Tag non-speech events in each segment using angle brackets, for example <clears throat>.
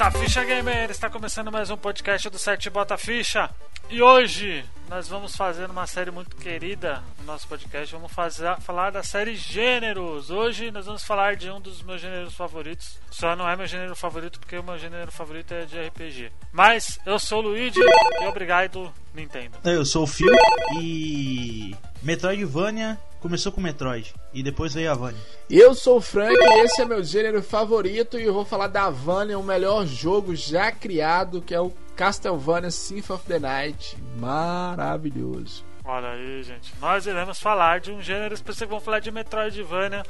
Bota Ficha Gamer! Está começando mais um podcast do site Bota Ficha. E hoje nós vamos fazer uma série muito querida no nosso podcast. Vamos fazer, falar da série Gêneros. Hoje nós vamos falar de um dos meus gêneros favoritos. Só não é meu gênero favorito porque o meu gênero favorito é de RPG. Mas eu sou o Luigi e obrigado, Nintendo. Eu sou o Phil e. Metroidvania começou com Metroid e depois veio a Vania. Eu sou o Frank e esse é meu gênero favorito e eu vou falar da Vania, o melhor jogo já criado, que é o Castlevania Symphony of the Night. Maravilhoso. Olha aí, gente. Nós iremos falar de um gênero específico, vamos falar de Metroidvania.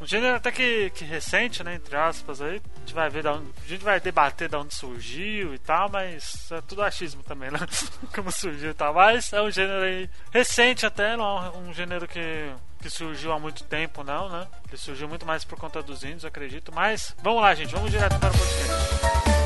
Um gênero até que, que recente, né? Entre aspas aí. A gente vai ver da onde, A gente vai debater de onde surgiu e tal, mas é tudo achismo também, né? <laughs> Como surgiu e tal. Mas é um gênero aí recente até, não é um gênero que, que surgiu há muito tempo, não, né? Ele surgiu muito mais por conta dos índios, acredito. Mas vamos lá, gente, vamos direto para o podcast.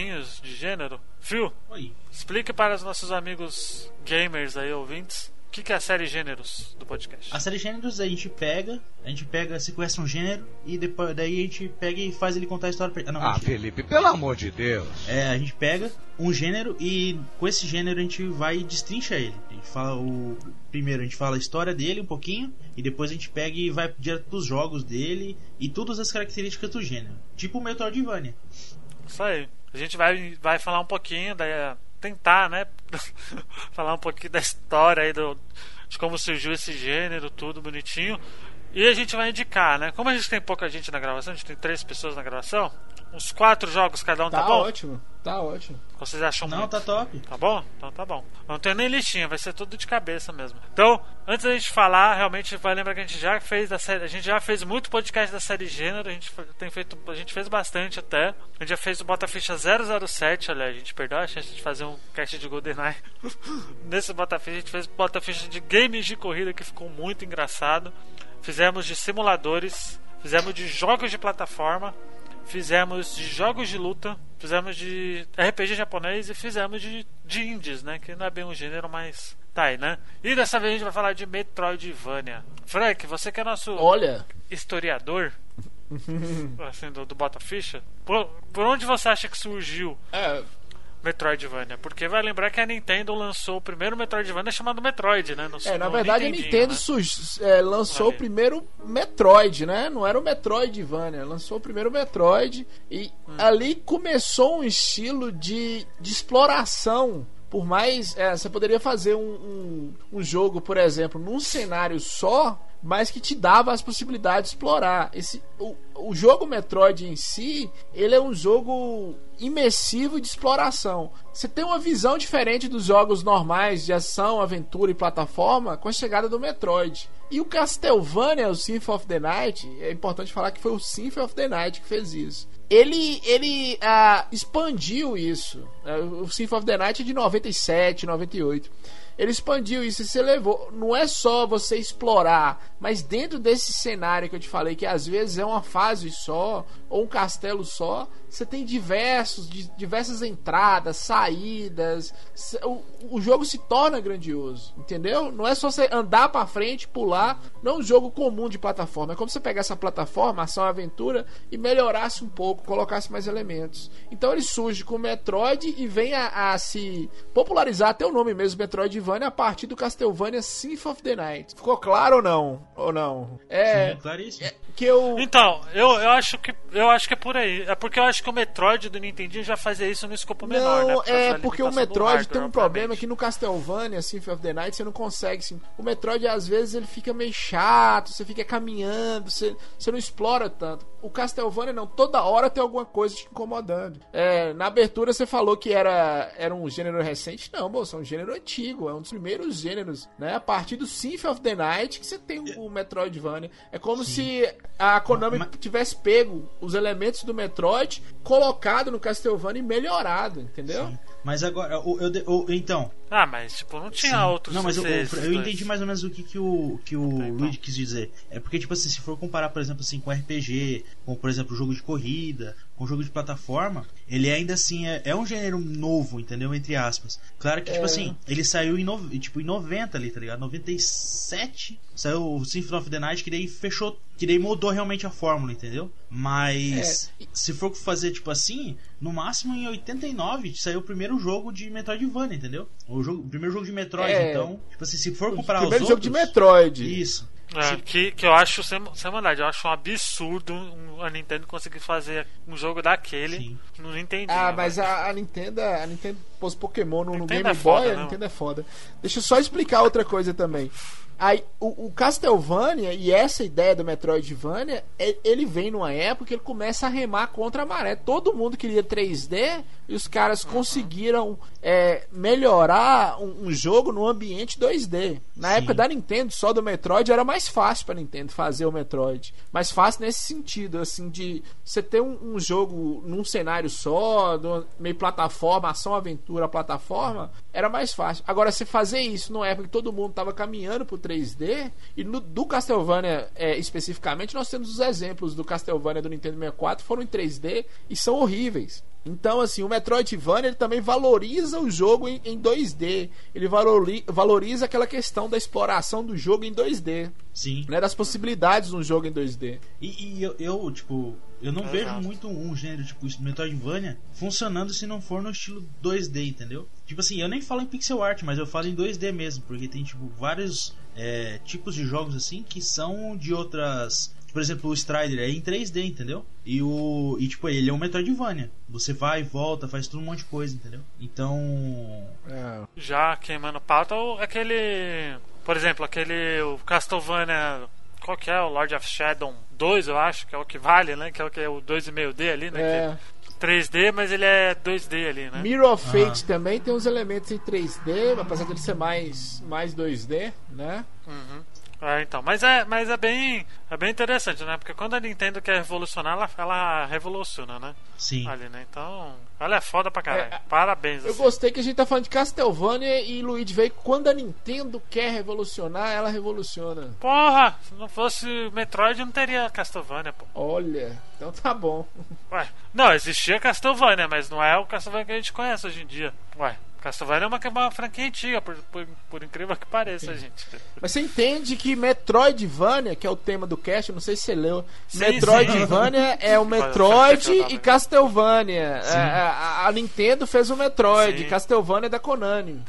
Joguinhos de gênero, Phil, Oi. explique para os nossos amigos gamers aí, ouvintes, o que que é a série gêneros do podcast. A série gêneros a gente pega, a gente pega, sequestra um gênero e depois daí a gente pega e faz ele contar a história pra ele. Ah, não, Ah, mentira. Felipe, pelo amor de Deus. É, a gente pega um gênero e com esse gênero a gente vai e destrincha ele. A gente fala o primeiro a gente fala a história dele um pouquinho e depois a gente pega e vai direto pros jogos dele e todas as características do gênero. Tipo o Metroidvania. Isso aí. A gente vai, vai falar um pouquinho, da, tentar, né? <laughs> falar um pouquinho da história aí do, de como surgiu esse gênero, tudo bonitinho. E a gente vai indicar, né? Como a gente tem pouca gente na gravação, a gente tem três pessoas na gravação, uns quatro jogos cada um, tá, Tá, bom? ótimo, tá ótimo. Vocês acham Não, muito? tá top. Tá bom? Então tá bom. Não tem nem listinha, vai ser tudo de cabeça mesmo. Então, antes da gente falar, realmente vai lembrar que a gente já fez da série, a gente já fez muito podcast da série gênero, a gente tem feito, a gente fez bastante até. A gente já fez o Bota Ficha 007, olha, a gente perdeu a chance de fazer um cast de GoldenEye. <laughs> Nesse Bota Ficha a gente fez Bota Ficha de games de corrida que ficou muito engraçado. Fizemos de simuladores, fizemos de jogos de plataforma, fizemos de jogos de luta, fizemos de RPG japonês e fizemos de, de indies, né? Que não é bem um gênero, mas tá aí, né? E dessa vez a gente vai falar de Metroidvania. Frank, você que é nosso Olha, historiador, <laughs> assim, do, do Bota Ficha, por, por onde você acha que surgiu é, Metroidvania? Porque vai lembrar que a Nintendo lançou o primeiro Metroidvania chamado Metroid, né? No, é, na verdade a Nintendo né? é, lançou o primeiro Metroid, né? Não era o Metroidvania, lançou o primeiro Metroid e Hum. ali começou um estilo de, de exploração. Por mais. é, você poderia fazer um, um, um jogo, por exemplo, num cenário só, mas que te dava as possibilidades de explorar. Esse, o, o jogo Metroid em si, ele é um jogo imersivo de exploração. Você tem uma visão diferente dos jogos normais de ação, aventura e plataforma com a chegada do Metroid. E o Castlevania, o Symphony of the Night, é importante falar que foi o Symphony of the Night que fez isso. Ele, ele ah, expandiu isso. Ah, O Symphony of the Night é de 97, 98. Ele expandiu isso e você levou. Não é só você explorar, mas dentro desse cenário que eu te falei, que às vezes é uma fase só, ou um castelo só, você tem diversos, di- diversas entradas, saídas. O, o jogo se torna grandioso, entendeu? Não é só você andar pra frente, pular não é um jogo comum de plataforma. É como você pegar essa plataforma, ação aventura, e melhorasse um pouco, colocasse mais elementos. Então ele surge com o Metroid e vem a, a se popularizar até o nome mesmo, Metroidvania, a partir do Castlevania Symphony of the Night. Ficou claro ou não? Ou não? É. Sim, claríssimo. é que eu. Então, eu, eu acho que eu acho que é por aí. É porque eu acho que o Metroid do Nintendinho já fazia isso no escopo menor, né? Não, Por causa é porque o Metroid hardware, tem um problema que no Castlevania, Symphony of the Night, você não consegue. Assim, o Metroid, às vezes, ele fica meio chato, você fica caminhando, você, você não explora tanto. O Castlevania, não, toda hora tem alguma coisa te incomodando. É, na abertura, você falou que era, era um gênero recente. Não, moço, é um gênero antigo, é um dos primeiros gêneros, né? A partir do Symphony of the Night que você tem o, Metroidvania. É como se a Konami Mas- tivesse pego os elementos do Metroid, colocado no Castlevania e melhorado, entendeu? Sim. Mas agora, eu, de- o- então. Ah, mas tipo, não tinha sim. outros Não, mas eu, eu, entendi mais ou menos o que, que o, que o então. Luigi quis dizer. É porque, tipo assim, se for comparar, por exemplo, assim, com RPG, com, por exemplo, jogo de corrida, com jogo de plataforma, ele ainda assim é, é um gênero novo, entendeu? Entre aspas. Claro que, tipo É. assim, ele saiu em, no, tipo, em 90 ali, tá ligado? 97 saiu o Symphony of the Night, que daí fechou, que daí mudou realmente a fórmula, entendeu? Mas É. se for fazer tipo assim, no máximo em 89 saiu o primeiro jogo de Metroidvania, entendeu? O, jogo, o primeiro jogo de Metroid, É. então, tipo assim, se for O comparar primeiro os jogo de outros, Metroid. Isso. É, Se- que, que eu acho, sem, sem maldade, eu acho um absurdo a Nintendo conseguir fazer um jogo daquele Sim. no Nintendo. Ah, mas a, a Nintendo, a Nintendo pôs Pokémon no, no Game é Boy, foda, a né? Nintendo é foda. Deixa eu só explicar outra coisa também. Aí, o, o Castlevania e essa ideia do Metroidvania, ele vem numa época que ele começa a remar contra a maré. Todo mundo queria 3D e os caras Uhum. conseguiram é, melhorar um, um jogo no ambiente 2D. Na Sim. época da Nintendo, só do Metroid, era mais fácil pra Nintendo fazer o Metroid. Mais fácil nesse sentido, assim, de você ter um, um jogo num cenário só, meio plataforma, ação, aventura, plataforma, era mais fácil. Agora, você fazer isso numa época que todo mundo tava caminhando pro 3D, e no, do Castlevania é, especificamente, nós temos os exemplos do Castlevania do Nintendo 64 foram em 3D e são horríveis. Então, assim, o Metroidvania ele também valoriza o jogo em, em 2D. Ele valori- valoriza aquela questão da exploração do jogo em 2D, Sim. né? Das possibilidades de um jogo em 2D. E, e eu, eu, tipo, eu não Exato. vejo muito um gênero tipo Metroidvania funcionando se não for no estilo 2D, entendeu? Tipo assim, eu nem falo em pixel art, mas eu falo em 2D mesmo, porque tem tipo vários é, tipos de jogos assim que são de outras. Por exemplo, o Strider é em 3D, entendeu? E o. E tipo, ele é um Metroidvania. Você vai volta, faz tudo um monte de coisa, entendeu? Então. Já queimando pauta, o- aquele. Por exemplo, aquele. O Castlevania. Qual que é? O Lord of Shadow 2, eu acho, que é o que vale, né? Que é o que é o 2,5D ali, né? É, Que é 3D, mas ele é 2D ali, né? Mirror of Fate também tem uns elementos em 3D, apesar de ele ser mais, mais 2D, né? Uhum. É, então, mas é, mas é bem, é bem interessante, né? Porque quando a Nintendo quer revolucionar, ela, ela revoluciona, né? Sim. Ali, né? Então, ela é foda pra caralho. É, Parabéns. Eu assim. gostei que a gente tá falando de Castlevania e Luigi veio quando a Nintendo quer revolucionar, ela revoluciona. Porra, se não fosse Metroid, não teria Castlevania, pô. Olha, então tá bom. Ué, não, existia Castlevania, mas não é o Castlevania que a gente conhece hoje em dia. Ué, Castlevania é uma, uma franquia antiga, por, por, por incrível que pareça, gente. Mas você entende que Metroidvania, que é o tema do cast, não sei se você leu. Sim, Metroidvania é o <laughs> Metroid questionar, e? Castlevania. É, A, a Nintendo fez o Metroid, Sim. Castlevania é da Konami.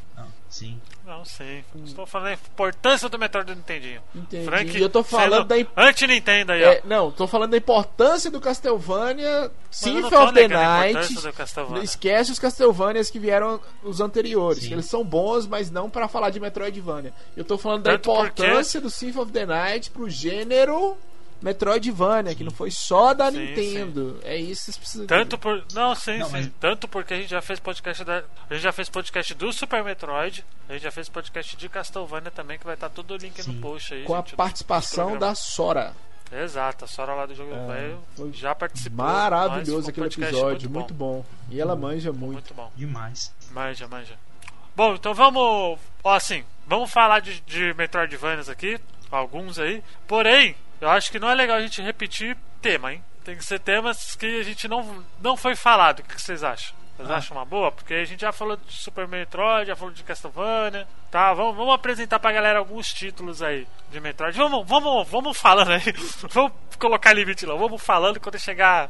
Não, sim. Não sei. Estou falando da importância do Metroid do Nintendinho. Entendi. Frank E eu tô falando da imp- Anti-Nintendo aí, É, ó. não, tô falando da importância do Castlevania Symphony não of the Night. Castlevania. Esquece os Castlevanias que vieram os anteriores, Sim. que eles são bons, mas não pra falar de Metroidvania. Eu tô falando da Tanto porque- importância do Symphony of the Night pro gênero Metroidvania, que não foi só da Sim, Nintendo. É isso que vocês precisam Tanto por. Não, sim, Não, sim. mas- Tanto porque a gente já fez podcast da. A gente já fez podcast do Super Metroid. A gente já fez podcast de Castlevania também, que vai estar todo o link Sim. no post aí. com a gente, do- participação do da. Sora. Exato, a Sora lá do jogo É, velho foi já participou. Maravilhoso aquele episódio, muito bom. E ela manja muito. Muito bom. Demais. Manja, manja. Bom, então vamos. Ó, assim, vamos falar de, de Metroidvanias aqui. Alguns aí. Porém, eu acho que não é legal a gente repetir tema, hein? Tem que ser temas que a gente não, não foi falado. O que vocês acham? Vocês Ah. acham uma boa? Porque a gente já falou de Super Metroid, já falou de Castlevania. Tá, vamos, vamos apresentar pra galera alguns títulos aí de Metroid. Vamos, vamos, vamos falando aí. <laughs> Vamos colocar limite lá. Vamos falando quando chegar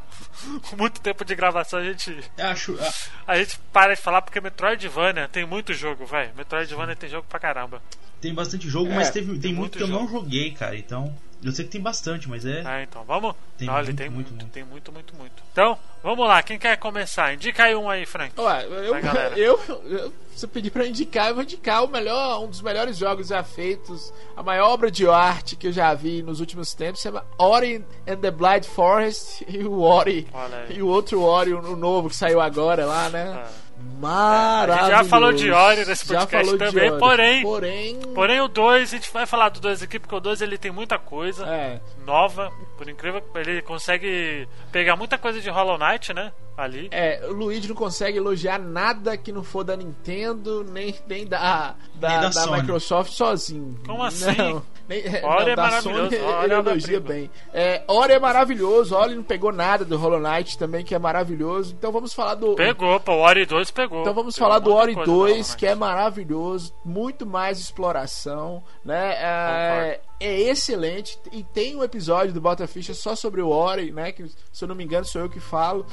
muito tempo de gravação a gente, acho. ah, a gente para de falar porque Metroidvania tem muito jogo, velho. Metroidvania tem jogo pra caramba. Tem bastante jogo, É, mas teve, tem, tem muito muito que eu não jogo. joguei, cara. Então, eu sei que tem bastante, mas é. Ah, então, vamos. Tem Olha, muito, tem muito, muito, muito. tem muito, muito, muito. Então, vamos lá. Quem quer começar? Indica aí um aí, Frank. Ué, eu, <laughs> eu, eu, se eu pedir pra indicar, eu vou indicar o melhor, um dos melhores jogos já feitos, a maior obra de arte que eu já vi nos últimos tempos, chama Ori and the Blind Forest <laughs> e o Ori e o outro Ori, o novo que saiu agora lá, né? Ah. Maravilhoso. A gente já falou de Ori nesse podcast também, Ori. porém- porém, Porém, o 2, a gente vai falar do 2 aqui, porque o 2 ele tem muita coisa é, nova. Por incrível que ele consegue pegar muita coisa de Hollow Knight, né? Ali. É, o Luigi não consegue elogiar nada que não for da Nintendo, nem, nem da, da, Nem da da. Microsoft sozinho. Como assim? Não, nem, é, Ori não, é maravilhoso, Sony Ori ele é elogia obra-prima. bem. É, Ori é maravilhoso, Ori não pegou nada do Hollow Knight também, que é maravilhoso. Então vamos falar do. Pegou, pô, o Ori 2 pegou. Então vamos falar do Ori coisa do Hollow 2, Knight. que é maravilhoso, muito mais exploração, né? É, é excelente e tem um episódio do Bota Ficha só sobre o Ori, né? Que se eu não me engano sou eu que falo.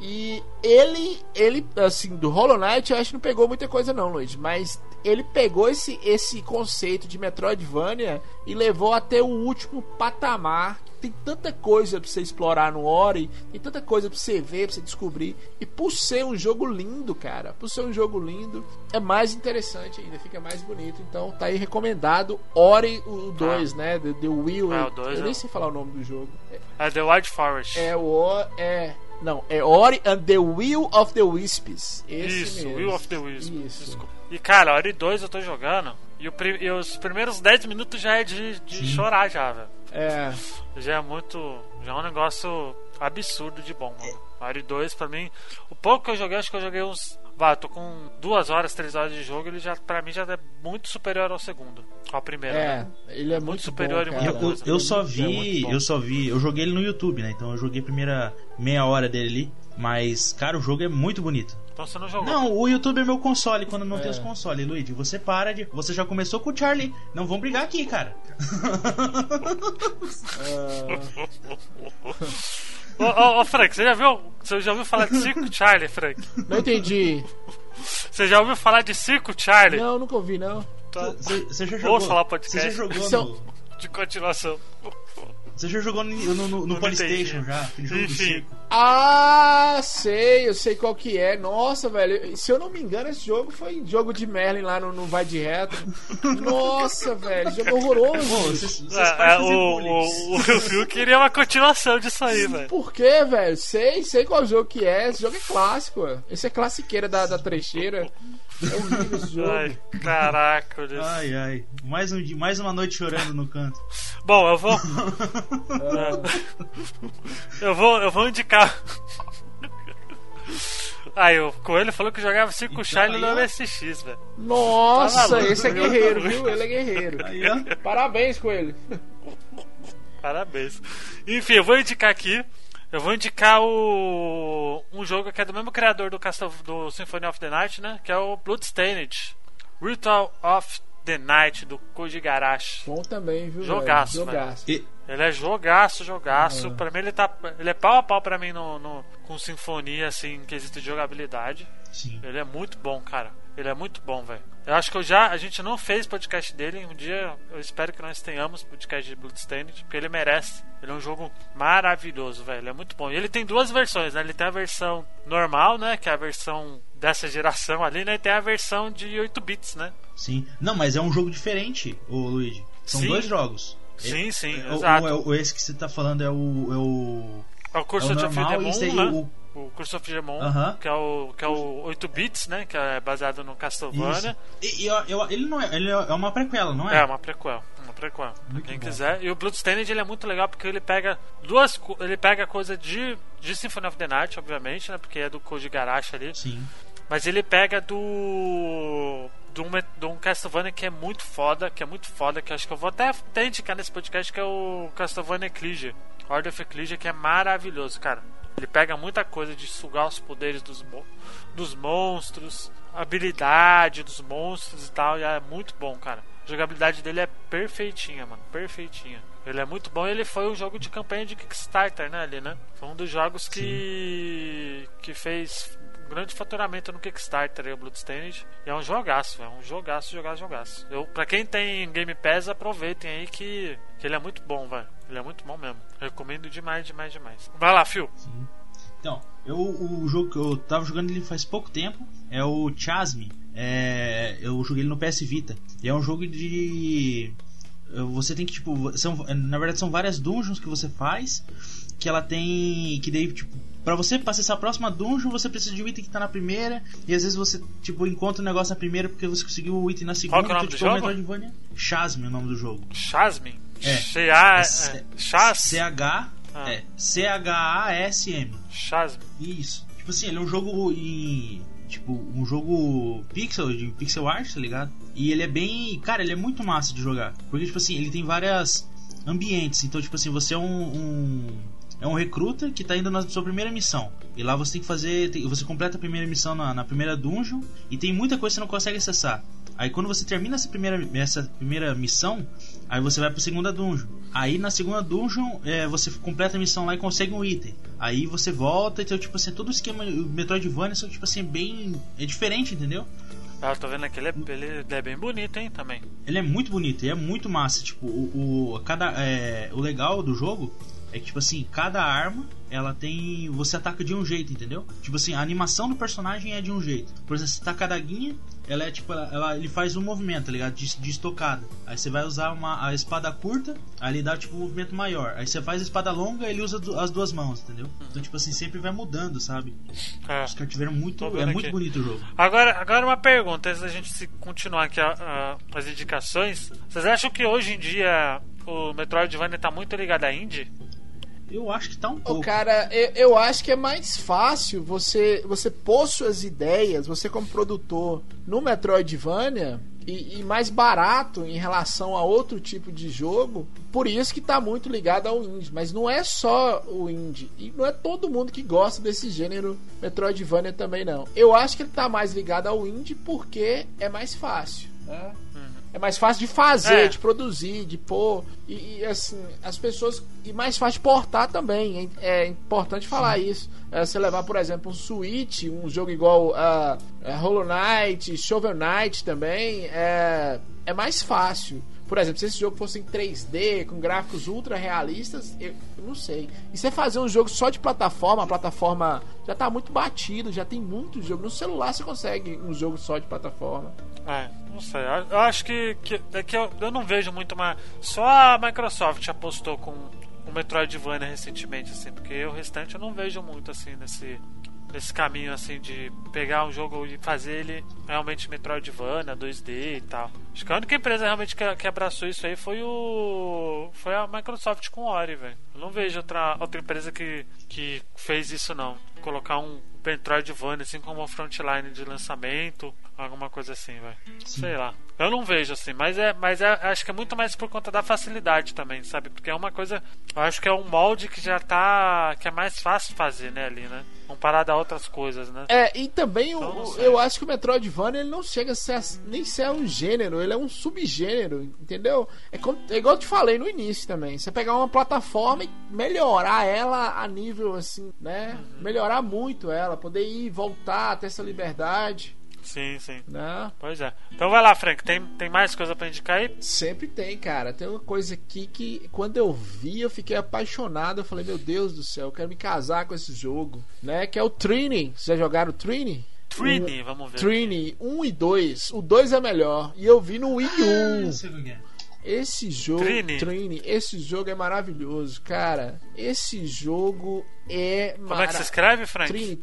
E ele, ele, assim, do Hollow Knight, eu acho que não pegou muita coisa não, Luiz, mas ele pegou esse, esse conceito de Metroidvania e levou até o último patamar. Tem tanta coisa pra você explorar no Ori, tem tanta coisa pra você ver, pra você descobrir. E por ser um jogo lindo, cara, por ser um jogo lindo, é mais interessante ainda, fica mais bonito. Então tá aí recomendado Ori o 2, né? The, The Will. O dois eu nem sei falar o nome do jogo. É The Wild Forest. É o O- é não, é Ori and the Will of the Wisps. Esse Isso, mesmo. Will of the Wisp. Isso. Desculpa. E cara, Ori 2 eu tô jogando. E, o e os primeiros 10 minutos já é de, de chorar já, velho. É. Já é muito. Já é um negócio absurdo de bom, mano. Mario 2 pra mim. O pouco que eu joguei, acho que eu joguei uns. Vá, tô com duas horas, três horas de jogo, ele já, pra mim, já é muito superior ao segundo. Ao primeiro, É, né? ele é muito, superior bom, e. Eu, muita eu, coisa. eu só É muito vi, bom. eu só vi, eu joguei ele no YouTube, né? Então eu joguei a primeira meia hora dele ali, mas cara, o jogo é muito bonito. Então você não jogou. Não, o YouTube é meu console quando não É. tem os consoles, Luigi. Você para de, você já começou com o Charlie. Não vão brigar aqui, cara. Ô, ô, ô, Frank, você já viu. Você já ouviu falar de Circo Charlie, Frank? Não entendi. Você já ouviu falar de Circo Charlie? Não, nunca ouvi, não. Tá. Você, você já jogou? falar podcast. Você já jogou São- no, De continuação. Você já jogou no, no, no- no PlayStation já? Aquele jogo do circo. Ah, sei, eu sei qual que é. Nossa, velho. Se eu não me engano, esse jogo foi jogo de Merlin lá no, no Vai de Reto. <laughs> Nossa, velho. Jogo horroroso. Pô, vocês, vocês É, é, o, o, o Phil queria uma continuação disso aí, velho. Por quê, velho? Sei, sei qual jogo que é. Esse jogo é clássico. Esse é classiqueira da, da trecheira. É horrível esse jogo. Ai, caraca, Deus. Ai, ai. Mais, um, mais uma noite chorando no canto. Bom, eu vou. <laughs> eu vou. Eu vou indicar. Aí, o Coelho falou que jogava Circo Então, Charlie aí, no. MSX, velho. Nossa, Tá maluco. esse é guerreiro, viu? Ele é guerreiro. Aí. Parabéns com ele. Parabéns. Enfim, eu vou indicar aqui. Eu vou indicar o um jogo que é do mesmo criador do, Castle, do Symphony of the Night, né? Que é o Bloodstained. Ritual of the Night, do Koji Garashi. Bom também, viu? Jogaço, velho? Jogaço. E- Ele é jogaço, jogaço. Ah. Pra mim ele tá. Ele é pau a pau pra mim no, no- com sinfonia, assim, em quesito de jogabilidade. Sim. Ele é muito bom, cara. Ele é muito bom, velho. Eu acho que eu já. A gente não fez podcast dele. Um dia eu espero que nós tenhamos podcast de Bloodstained, porque ele merece. Ele é um jogo maravilhoso, velho. É muito bom. E ele tem duas versões, né? Ele tem a versão normal, né? Que é a versão dessa geração ali, né? E tem a versão de 8 bits, né? Sim. Não, mas é um jogo diferente, ô Luigi. São Sim. dois jogos. Sim, sim, O- exato. O, o- esse que você tá falando é o. É o, É o Curse é o of normal Demon, e esse aí, né? o. O Curse of Demon, Aham. que, é o, que é o 8 bits, né? Que é baseado no Castlevania. Isso. E, e eu- eu- ele não é. Ele é uma prequela, não é? É, uma prequel. Uma prequel. Pra quem bom. quiser. E o Bloodstained ele é muito legal porque ele pega duas. Ele pega coisa de, de Symphony of the Night, obviamente, né? Porque é do Koji Garashi ali. Sim. Mas ele pega do. De um, de um Castlevania que é muito foda, que é muito foda, que eu acho que eu vou até, até indicar nesse podcast, que é o Castlevania Ecclesia. Order of Ecclesia, que é maravilhoso, cara. Ele pega muita coisa de sugar os poderes dos, dos monstros, habilidade dos monstros e tal, e é muito bom, cara. A jogabilidade dele é perfeitinha, mano, perfeitinha. Ele é muito bom. Ele foi um jogo de campanha de Kickstarter, né, ali, né? Foi um dos jogos que Sim. que fez grande faturamento no Kickstarter aí, o Bloodstained. E é um jogaço, é um jogaço, jogaço, jogaço. Eu, pra quem tem Game Pass, aproveitem aí que, que ele é muito bom, velho. Ele é muito bom mesmo. Recomendo demais, demais, demais. Vai lá, Phil. Sim. Então, eu, o jogo que eu tava jogando ele faz pouco tempo é o Chasme. É, eu joguei ele no PS Vita. E é um jogo de. Você tem que, tipo. São, na verdade, são várias dungeons que você faz. Que ela tem. Que daí, tipo, Pra você acessar a próxima dungeon, você precisa de um item que tá na primeira. E às vezes você, tipo, encontra um negócio na primeira porque você conseguiu o item na segunda. Qual que é o nome então, do tipo, jogo? Metroidvania. Chasme é o nome do jogo. Chasme? É. C-A... É, Chas? C-H... Ah. É. C-H-A-S-M. Chasme. Isso. Tipo assim, ele é um jogo em... Tipo, um jogo pixel, de pixel art, tá ligado? E ele é bem... Cara, ele é muito massa de jogar. Porque, tipo assim, ele tem várias ambientes. Então, tipo assim, você é um... um é um recruta que está indo na sua primeira missão. E lá você tem que fazer. Tem, você completa a primeira missão na, na, primeira dungeon. E tem muita coisa que você não consegue acessar. Aí quando você termina essa primeira, essa primeira missão, aí você vai para a segunda dungeon. Aí na segunda dungeon é, você completa a missão lá e consegue um item. Aí você volta, então tipo assim, todo o esquema o Metroidvania são tipo assim bem é diferente, entendeu? Ah, tô vendo aqui, ele é, ele é bem bonito, hein, também. Ele é muito bonito, e é muito massa, tipo, o, o cada é, o legal do jogo é que, tipo assim, cada arma ela tem. Você ataca de um jeito, entendeu? Tipo assim, a animação do personagem é de um jeito. Por exemplo, se taca a daguinha, ela é tipo. Ela, ela, ele faz um movimento, tá ligado? De, de estocada. Aí você vai usar uma, a espada curta, aí ele dá tipo um movimento maior. Aí você faz a espada longa, ele usa as duas mãos, entendeu? Então, tipo assim, sempre vai mudando, sabe? É. Os caras tiveram muito. É aqui. muito bonito o jogo. Agora, agora uma pergunta, antes da gente se continuar aqui a, a, as indicações. Vocês acham que hoje em dia o Metroidvania tá muito ligado à indie? Eu acho que tá um pouco. cara, eu, eu acho que é mais fácil você, você pôr suas ideias, você como produtor, no Metroidvania e, e, mais barato em relação a outro tipo de jogo. Por isso que tá muito ligado ao indie. Mas não é só o indie. E não é todo mundo que gosta desse gênero Metroidvania também, não. Eu acho que ele tá mais ligado ao indie porque é mais fácil. Né? É mais fácil de fazer, É. de produzir, de pôr. E, e, assim, as pessoas. E mais fácil de portar também. É, é importante falar isso. É, você levar, por exemplo, um Switch, um jogo igual a Hollow Knight, Shovel Knight também, é, é mais fácil. Por exemplo, se esse jogo fosse em 3D, com gráficos ultra realistas, eu, eu não sei. E você fazer um jogo só de plataforma, a plataforma já tá muito batido, já tem muito jogo. No celular você consegue um jogo só de plataforma. É, não sei. Eu- acho que, que, é que eu, eu não vejo muito uma. Só a Microsoft apostou com o Metroidvania recentemente, assim, porque o restante eu não vejo muito assim nesse. Nesse caminho assim de pegar um jogo e fazer ele realmente Metroidvania, 2D e tal. Acho que a única empresa realmente que, que abraçou isso aí foi o. Foi a Microsoft com o Ori, velho. Não vejo outra, outra empresa que, que fez isso não. Colocar um Metroidvania assim como uma frontline de lançamento, alguma coisa assim, velho. Sei lá. Eu não vejo assim, mas é, mas é, acho que é muito mais por conta da facilidade também, sabe? Porque é uma coisa, eu acho que é um molde que já tá, que é mais fácil fazer, né, ali, né? Comparado a outras coisas, né? É, e também Então, o- eu acho que o Metroidvania ele não chega a ser, nem ser um gênero, ele é um subgênero, entendeu? É, como- é igual eu te falei no início também. Você pegar uma plataforma e melhorar ela a nível assim, né? Uhum. Melhorar muito ela, poder ir e voltar, ter essa liberdade, Sim, sim. né? Pois é. Então vai lá, Frank, tem, tem mais coisa pra indicar aí? Sempre tem, cara. Tem uma coisa aqui que quando eu vi, eu fiquei apaixonado. Eu falei, meu Deus do céu, eu quero me casar com esse jogo, né? Que é o Trini. Vocês já jogaram o Trini? Trini, vamos ver. Trini 1 e 2. O 2 é melhor. E eu vi no Wii U. É. Esse jogo, Trini. Trini, esse jogo é maravilhoso, cara. Esse jogo é Como é que se escreve, Frank? Trini,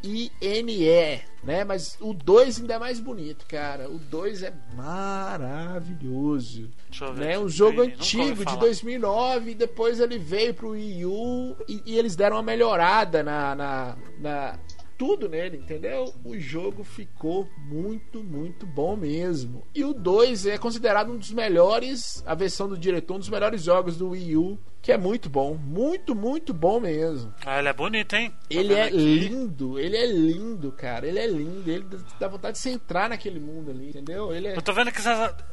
T-R-I-N-E, né? Mas o 2 ainda é mais bonito, cara. O 2 é maravilhoso. Deixa eu ver. Né? Um jogo Trini, antigo de falar. 2009 e depois ele veio pro Wii U e, e eles deram uma melhorada na, na, na- tudo nele, entendeu? O jogo ficou muito, muito bom mesmo. E o 2 é considerado um dos melhores, a versão do diretor, um dos melhores jogos do Wii U que é muito bom. Muito, muito bom mesmo. Ah, ele é bonito, hein? Tô Ele vendo é aqui. lindo, ele é lindo, cara. Ele é lindo. Ele dá vontade de você entrar naquele mundo ali, entendeu? Ele é. Eu tô vendo que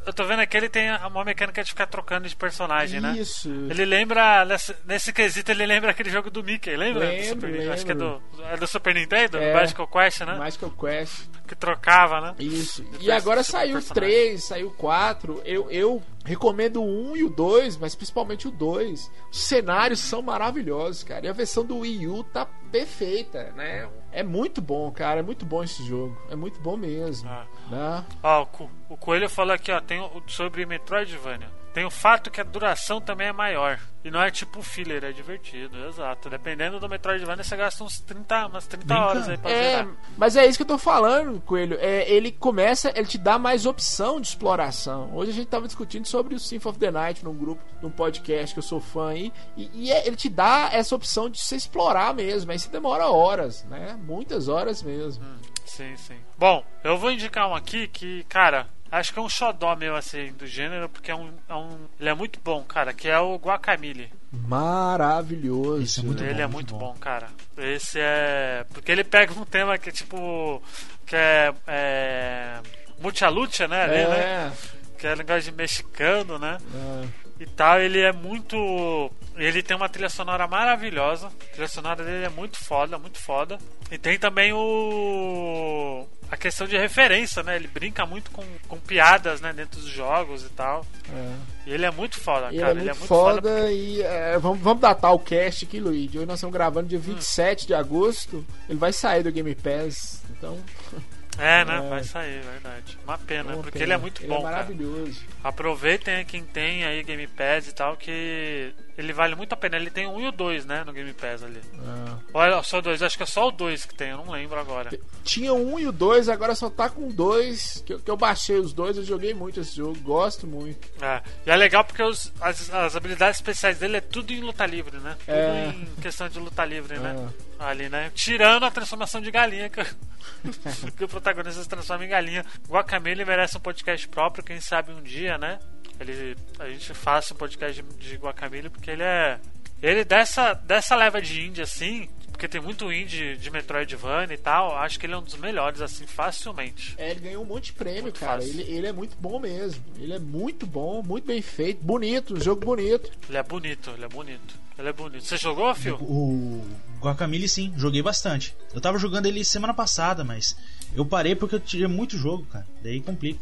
eu tô vendo que ele tem uma mecânica de ficar trocando de personagem, né? Isso. Ele lembra, nesse, nesse quesito, ele lembra aquele jogo do Mickey, lembra? Do Lembro, Super- Acho que é do, lembro. é do Super Nintendo, É. Magical Quest, né? Magical Quest. Que trocava, né? Isso. E agora do saiu o personagem. 3, saiu o 4. Eu, eu recomendo o 1 e o 2, mas principalmente o 2. Os cenários são maravilhosos, cara. E a versão do Wii U tá perfeita, né? É muito bom, cara. É muito bom esse jogo. É muito bom mesmo. Ah. Né? Ó, o, Co- o Coelho falou aqui, ó, tem o, sobre Metroidvania. Tem o fato que a duração também é maior. E não é tipo filler, é divertido, exato. Dependendo do Metroidvania, você gasta uns 30, umas 30 Brincando. horas aí pra É, zerar. mas é isso que eu tô falando, Coelho. É, ele começa, ele te dá mais opção de exploração. Hoje a gente tava discutindo sobre o Symphony of the Night num grupo, num podcast que eu sou fã aí. E, e é- ele te dá essa opção de você explorar mesmo. Aí você demora horas, né? Muitas horas mesmo. Sim, sim. Bom, eu vou indicar um aqui que, cara, acho que é um xodó meu, assim, do gênero, porque é um, é um- ele é muito bom, cara, que é o Guacamole. Maravilhoso. É ele bom, é muito muito bom. bom. cara. Esse é... Porque ele pega um tema que é tipo... Que é... é... Mucha lucha, né? Ali, né? É, Que é linguagem mexicano, né? é. E tal, ele é muito. Ele tem uma trilha sonora maravilhosa. A trilha sonora dele é muito foda, muito foda. E tem também o. A questão de referência, né? Ele brinca muito com, com piadas, né? Dentro dos jogos e tal. é. E ele é muito foda, Ele cara. é muito, ele é muito foda, e é, vamos, vamos datar o cast aqui, Luiz. Hoje nós estamos gravando dia 27 de agosto. Ele vai sair do Game Pass. Então, <laughs> É, né? É. Vai sair, verdade. Uma pena, uma porque pena. ele é muito Ele bom, é cara. maravilhoso. Aproveitem aí quem tem aí Game Pass e tal, que ele vale muito a pena. Ele tem o 1 e o 2, né? No Game Pass ali. É. Olha, só dois. Acho que é só o 2 que tem, eu não lembro agora. Tinha um e o dois, agora só tá com dois. Que, eu- que eu baixei os dois, eu joguei muito esse jogo, gosto muito. É, e é legal porque os- as, as habilidades especiais dele é tudo em luta livre, né? Tudo É. em questão de luta livre, né? É. Ali, né? Tirando a transformação de galinha que, <laughs> que o protagonista se transforma em galinha. Guacamole merece um podcast próprio, quem sabe um dia, né? Ele, a gente faça um podcast de, de Guacamole porque ele é. Ele dessa, dessa leva de indie assim, porque tem muito indie de Metroidvania e tal, acho que ele é um dos melhores, assim, facilmente. É, ele ganhou um monte de prêmio, Muito cara. Ele, ele é muito bom mesmo. Ele é muito bom, muito bem feito, bonito, um jogo bonito. Ele é bonito, ele é bonito. Ele é bonito. Você jogou, Phil? O Guacamole sim, joguei bastante. Eu tava jogando ele semana passada, mas eu parei porque eu tinha muito jogo, cara. Daí complica.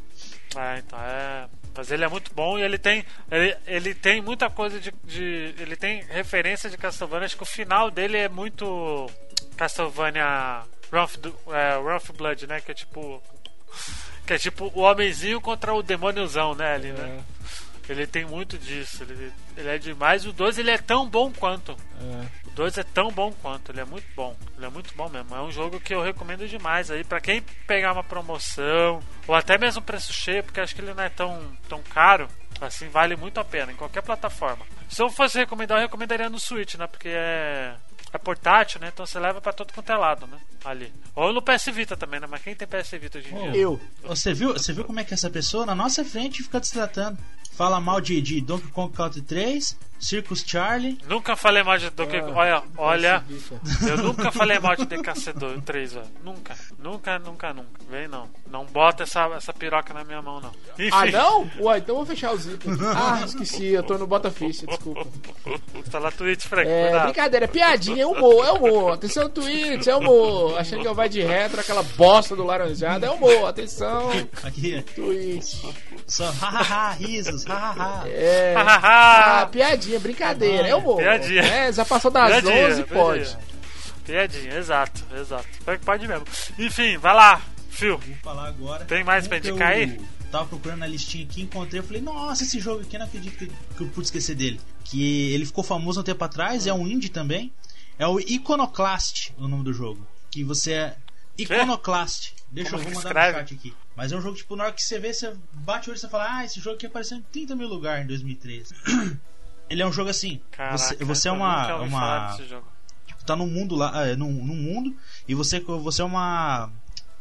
É, então é. Mas ele é muito bom e ele tem. Ele, ele tem muita coisa de, de- Ele tem referência de Castlevania. Acho que o final dele é muito. Castlevania do- é, Blood, né? Que é tipo. Que é tipo o homenzinho contra o demôniozão, né? Ali, né? Ele tem muito disso. Ele, ele é demais. O 2 ele é tão bom quanto. É. O 2 é tão bom quanto, ele é muito bom. Ele é muito bom mesmo. É um jogo que eu recomendo demais aí para quem pegar uma promoção ou até mesmo preço cheio, porque acho que ele não é tão, tão caro. Assim, vale muito a pena em qualquer plataforma. Se eu fosse recomendar, eu recomendaria no Switch, né? Porque é, é portátil, né? Então você leva pra todo quanto é lado, né? Ali. Ou no PS Vita também, né? Mas quem tem PS Vita hoje em dia? Eu. Você viu, você viu como é que essa pessoa na nossa frente fica destratando? Fala mal de, de Donkey Kong Country 3, Circus Charlie. Nunca falei mal de Donkey Kong. Ah, Olha, olha. Eu nunca falei mal de DKC 3, velho. Nunca. Nunca, nunca, nunca. Vem não. Não bota essa, essa piroca na minha mão, não. Enfim. Ah, não? Ué, então eu vou fechar o zip. aqui. <laughs> Ah, esqueci, eu tô no Bota Ficha, desculpa. Tá lá Twitch, Frank. É, cuidado. brincadeira, é piadinha, é humor, é humor. Atenção, Twitch, é humor. Achando que eu vai de retro, aquela bosta do laranjado, é humor. Atenção, Aqui, Twitch. Só hahaha, risos, hahaha. É. Ah, piadinha, brincadeira, é humor. Piadinha. É, já passou das Piadinha, 11, pode. piadinha. Piadinha, exato, exato. Pode mesmo. Enfim, vai lá, Phil. Vou falar agora. Tem mais pra indicar eu aí? Tava procurando na listinha aqui, encontrei, eu falei, nossa, esse jogo aqui, eu não acredito que, que eu pude esquecer dele. Que ele ficou famoso um tempo atrás, é um indie também. É o Iconoclast, o nome do jogo. Que você é. Iconoclast. Deixa Como eu vou que mandar escreve? no chat aqui. Mas é um jogo, tipo, na hora que você vê, você bate o olho e você fala, ah, esse jogo aqui apareceu em 30 mil lugares em 2013. <clears throat> ele é um jogo assim. Caraca, você, você é uma. uma jogo. tá num mundo lá, é, num, num mundo e você você é uma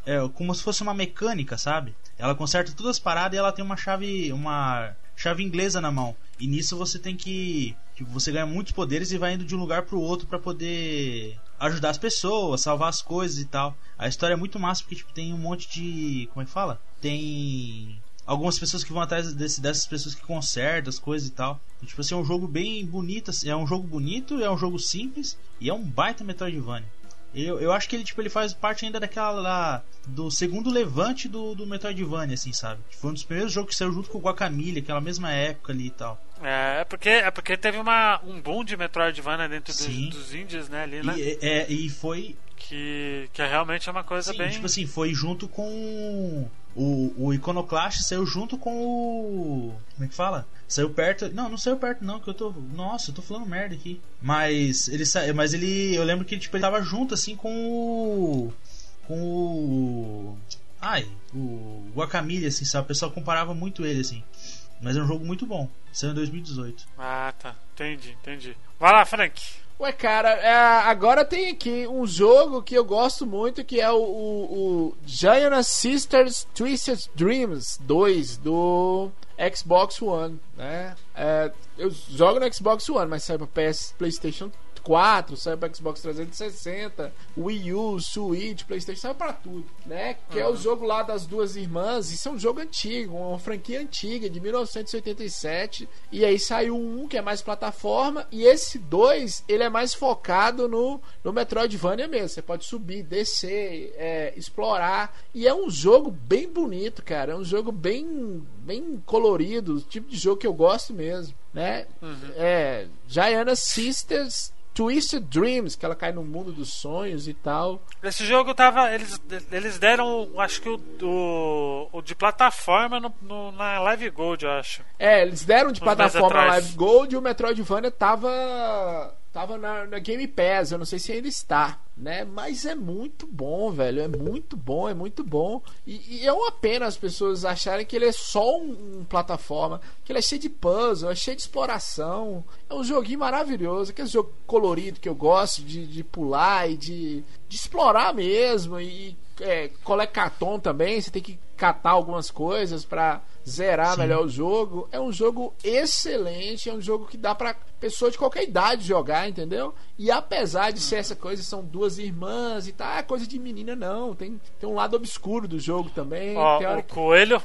é como se fosse uma mecânica, sabe? Ela conserta todas as paradas e ela tem uma chave uma chave inglesa na mão. E nisso você tem que Tipo, você ganha muitos poderes e vai indo de um lugar pro outro para poder ajudar as pessoas, salvar as coisas e tal. A história é muito massa porque tipo, tem um monte de. Como é que fala? Tem algumas pessoas que vão atrás desse, dessas pessoas que consertam as coisas e tal. E, tipo assim, é um jogo bem bonito, assim, é um jogo bonito, é um jogo simples e é um baita Metroidvania. Eu, eu acho que ele, tipo, ele faz parte ainda daquela lá, do segundo levante do, do Metroidvania, assim, sabe? Foi um dos primeiros jogos que saiu junto com o Guacamole, aquela mesma época ali e tal. É, é porque, é porque teve uma, um boom de Metroidvania dentro dos, dos indies, né, ali, né? E, é, e foi. Que, que realmente é uma coisa Sim, bem... tipo assim, foi junto com. O, o Iconoclast saiu junto com o. Como é que fala? Saiu perto. Não, não saiu perto, não, que eu tô. Nossa, eu tô falando merda aqui. Mas ele sa... Mas ele. Eu lembro que tipo, ele tava junto assim com o. Com o. Ai, o Guacamole, assim, sabe? O pessoal comparava muito ele, assim. Mas é um jogo muito bom. Saiu em 2018. Ah, tá. Entendi, entendi. Vai lá, Frank. Ué, cara, é, agora tem aqui um jogo que eu gosto muito, que é o, o, o Giant Sisters Twisted Dreams 2 do Xbox One, né? É, eu jogo no Xbox One, mas sai pra PS, PlayStation 4, sai pra Xbox 360, Wii U, Switch, PlayStation, sai pra tudo, né? Que é o jogo lá das duas irmãs, isso é um jogo antigo, uma franquia antiga, de 1987, e aí saiu um que é mais plataforma, e esse dois, ele é mais focado no, no Metroidvania mesmo, você pode subir, descer, é, explorar, e é um jogo bem bonito, cara, é um jogo bem, bem colorido, tipo de jogo que eu gosto mesmo, né? É, Giana Sisters Twisted Dreams, que ela cai no mundo dos sonhos e tal. Esse jogo tava. Eles, eles deram, acho que o, o, o de plataforma no, no- na Live Gold, eu acho. É, eles deram de plataforma atrás. Live Gold e o Metroidvania tava tava na, na Game Pass, eu não sei se ainda está, né? Mas é muito bom, velho, é muito bom, é muito bom. E, e é uma pena as pessoas acharem que ele é só um, um plataforma, que ele é cheio de puzzle, é cheio de exploração. É um joguinho maravilhoso, aquele jogo colorido que eu gosto de, de pular e de, de explorar mesmo e é, colecaton também, você tem que catar algumas coisas pra zerar Sim. melhor o jogo. É um jogo excelente, é um jogo que dá pra pessoa de qualquer idade jogar, entendeu? E apesar de ser essa coisa, são duas irmãs e tá, é coisa de menina não, tem, tem um lado obscuro do jogo também, Ó, o que- Coelho.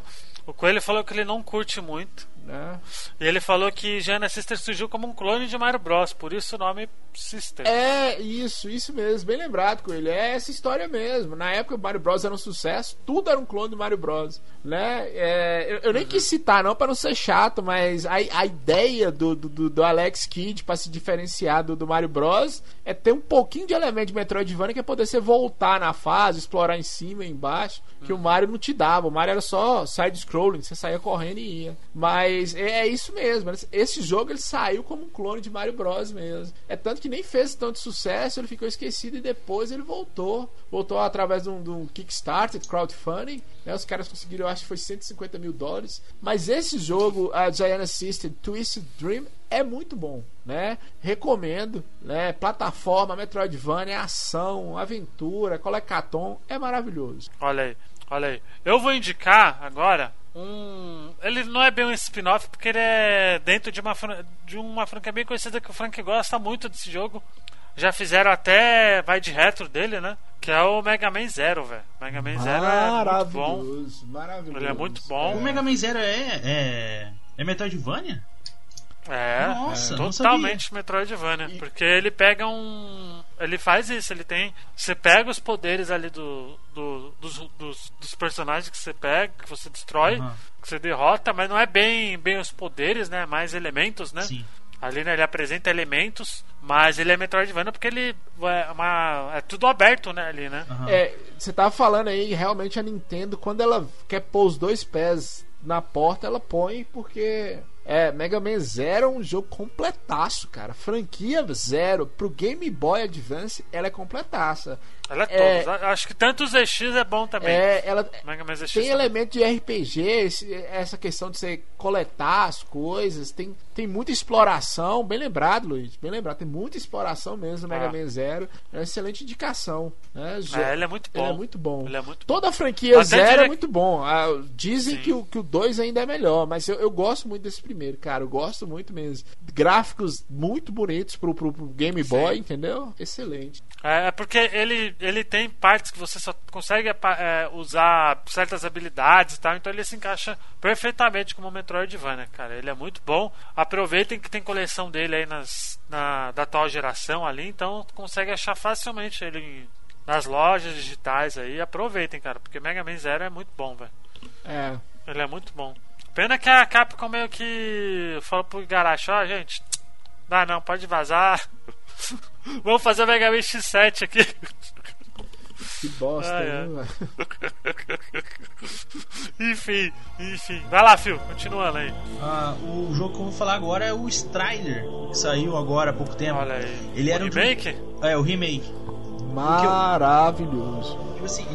O Coelho falou que ele não curte muito. Né? E ele falou que Jana Sister surgiu como um clone de Mario Bros. Por isso o nome Sister. É, isso, isso mesmo, bem lembrado com ele. É essa história mesmo. Na época o Mario Bros era um sucesso, tudo era um clone do Mario Bros. Né? É, eu, eu nem quis citar, não, para não ser chato, mas a, a ideia do, do, do Alex Kidd para se diferenciar do, do Mario Bros é ter um pouquinho de elemento de Metroidvania que é poder você voltar na fase, explorar em cima e embaixo, que o Mario não te dava. O Mario era só side-scrolling, você saía correndo e ia. Mas é, é isso mesmo. Esse jogo ele saiu como um clone de Mario Bros mesmo. É tanto que nem fez tanto sucesso, ele ficou esquecido e depois ele voltou. Voltou através de um, de um Kickstarter, crowdfunding. Né? Os caras conseguiram, eu acho que foi 150 mil dólares. Mas esse jogo, a Giant System Twisted Dream, é muito bom, né? Recomendo, né? Plataforma, Metroidvania, ação, aventura, colecaton, é maravilhoso. Olha aí, olha aí. Eu vou indicar agora um. Ele não é bem um spin-off porque ele é dentro de uma, fran- de uma franquia bem conhecida que o Frank gosta muito desse jogo. Já fizeram até vai de retro dele, né? Que é o Mega Man Zero, velho. Mega Man Zero é muito bom. Maravilhoso, maravilhoso. Ele é muito bom. O Mega Man Zero é. É, é Metroidvania? É, Nossa, é totalmente Metroidvania. Porque ele pega um. Ele faz isso, ele tem. Você pega os poderes ali do, do- dos, dos, dos personagens que você pega, que você destrói, Aham. que você derrota, mas não é bem, bem os poderes, né? Mais elementos, né? Sim. Ali né, ele apresenta elementos, mas ele é Metroidvania porque ele é, uma, é tudo aberto, né? Ali, né? Aham. É, você tava falando aí, realmente a Nintendo, quando ela quer pôr os dois pés na porta, ela põe porque é, Mega Man Zero é um jogo completaço, cara. Franquia Zero pro Game Boy Advance, ela é completaça. Ela é, É. todos. Acho que tanto os ZX é bom também. É, ela Mega ZX tem também. elemento de RPG, esse- essa questão de você coletar as coisas, tem, tem muita exploração, bem lembrado, Luiz, bem lembrado, tem muita exploração mesmo no Mega Ah. Man Zero. É uma excelente indicação. Né? É, ele é muito bom. Ele é muito bom. É muito Toda a franquia Até Zero é muito bom. Ah, dizem Sim. que o, que o 2 ainda é melhor, mas eu, eu gosto muito desse primeiro, cara. Eu gosto muito mesmo. Gráficos muito bonitos pro, pro, pro Game Boy, entendeu? Excelente. É, é porque ele, ele tem partes que você só consegue é, usar certas habilidades e tal, então ele se encaixa perfeitamente como Metroidvania, cara. Ele é muito bom. Aproveitem que tem coleção dele aí nas, na, da atual geração ali, então consegue achar facilmente ele nas lojas digitais aí. Aproveitem, cara, porque Mega Man Zero é muito bom, velho. É. Ele é muito bom. Pena que a Capcom meio que falou pro Garacho, ó, gente, dá não, pode vazar. <laughs> Vamos fazer o Mega Man X7 aqui. Que bosta, Ah, é. <laughs> enfim, enfim. Vai lá, Phil, continuando aí. Ah, o jogo que eu vou falar agora é o Strider, que saiu agora há pouco tempo. Olha aí. Ele era o um remake? É, o remake. Maravilhoso. Tipo assim,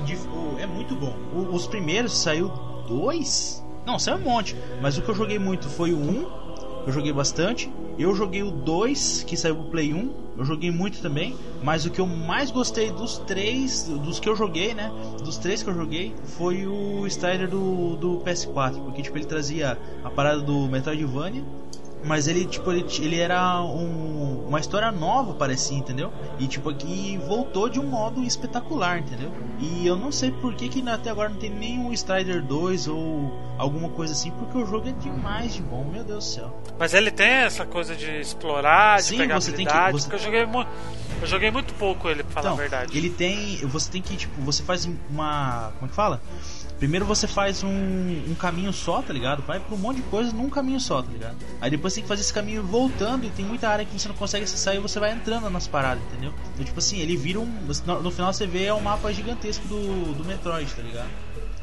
é muito bom. O- os primeiros saiu dois? Não, saiu um monte. Mas o que eu joguei muito foi o 1. Eu joguei bastante. Eu joguei o 2, que saiu pro Play 1. Eu joguei muito também. Mas o que eu mais gostei dos três, dos que eu joguei, né? Dos três que eu joguei, foi o Strider do, do PS4. Porque, tipo, ele trazia a parada do Metroidvania. Mas ele, tipo, ele, ele era um- uma história nova, parecia, entendeu? E, tipo, aqui voltou de um modo espetacular, entendeu? E eu não sei por que, que até agora não tem nenhum Strider 2 ou alguma coisa assim, porque o jogo é demais de bom, meu Deus do céu. Mas ele tem essa coisa de explorar, de Sim, pegar você tem que- você- porque eu joguei, mu eu joguei muito pouco ele, pra falar Então, a verdade. ele tem. Você tem que, tipo, você faz uma. Como é que fala? Primeiro você faz um, um caminho só, tá ligado? Vai pra um monte de coisa num caminho só, tá ligado? Aí depois tem que fazer esse caminho voltando e tem muita área que você não consegue acessar e você vai entrando nas paradas, entendeu? Então, tipo assim, ele vira um. No, final você vê é um mapa gigantesco do, do Metroid, tá ligado?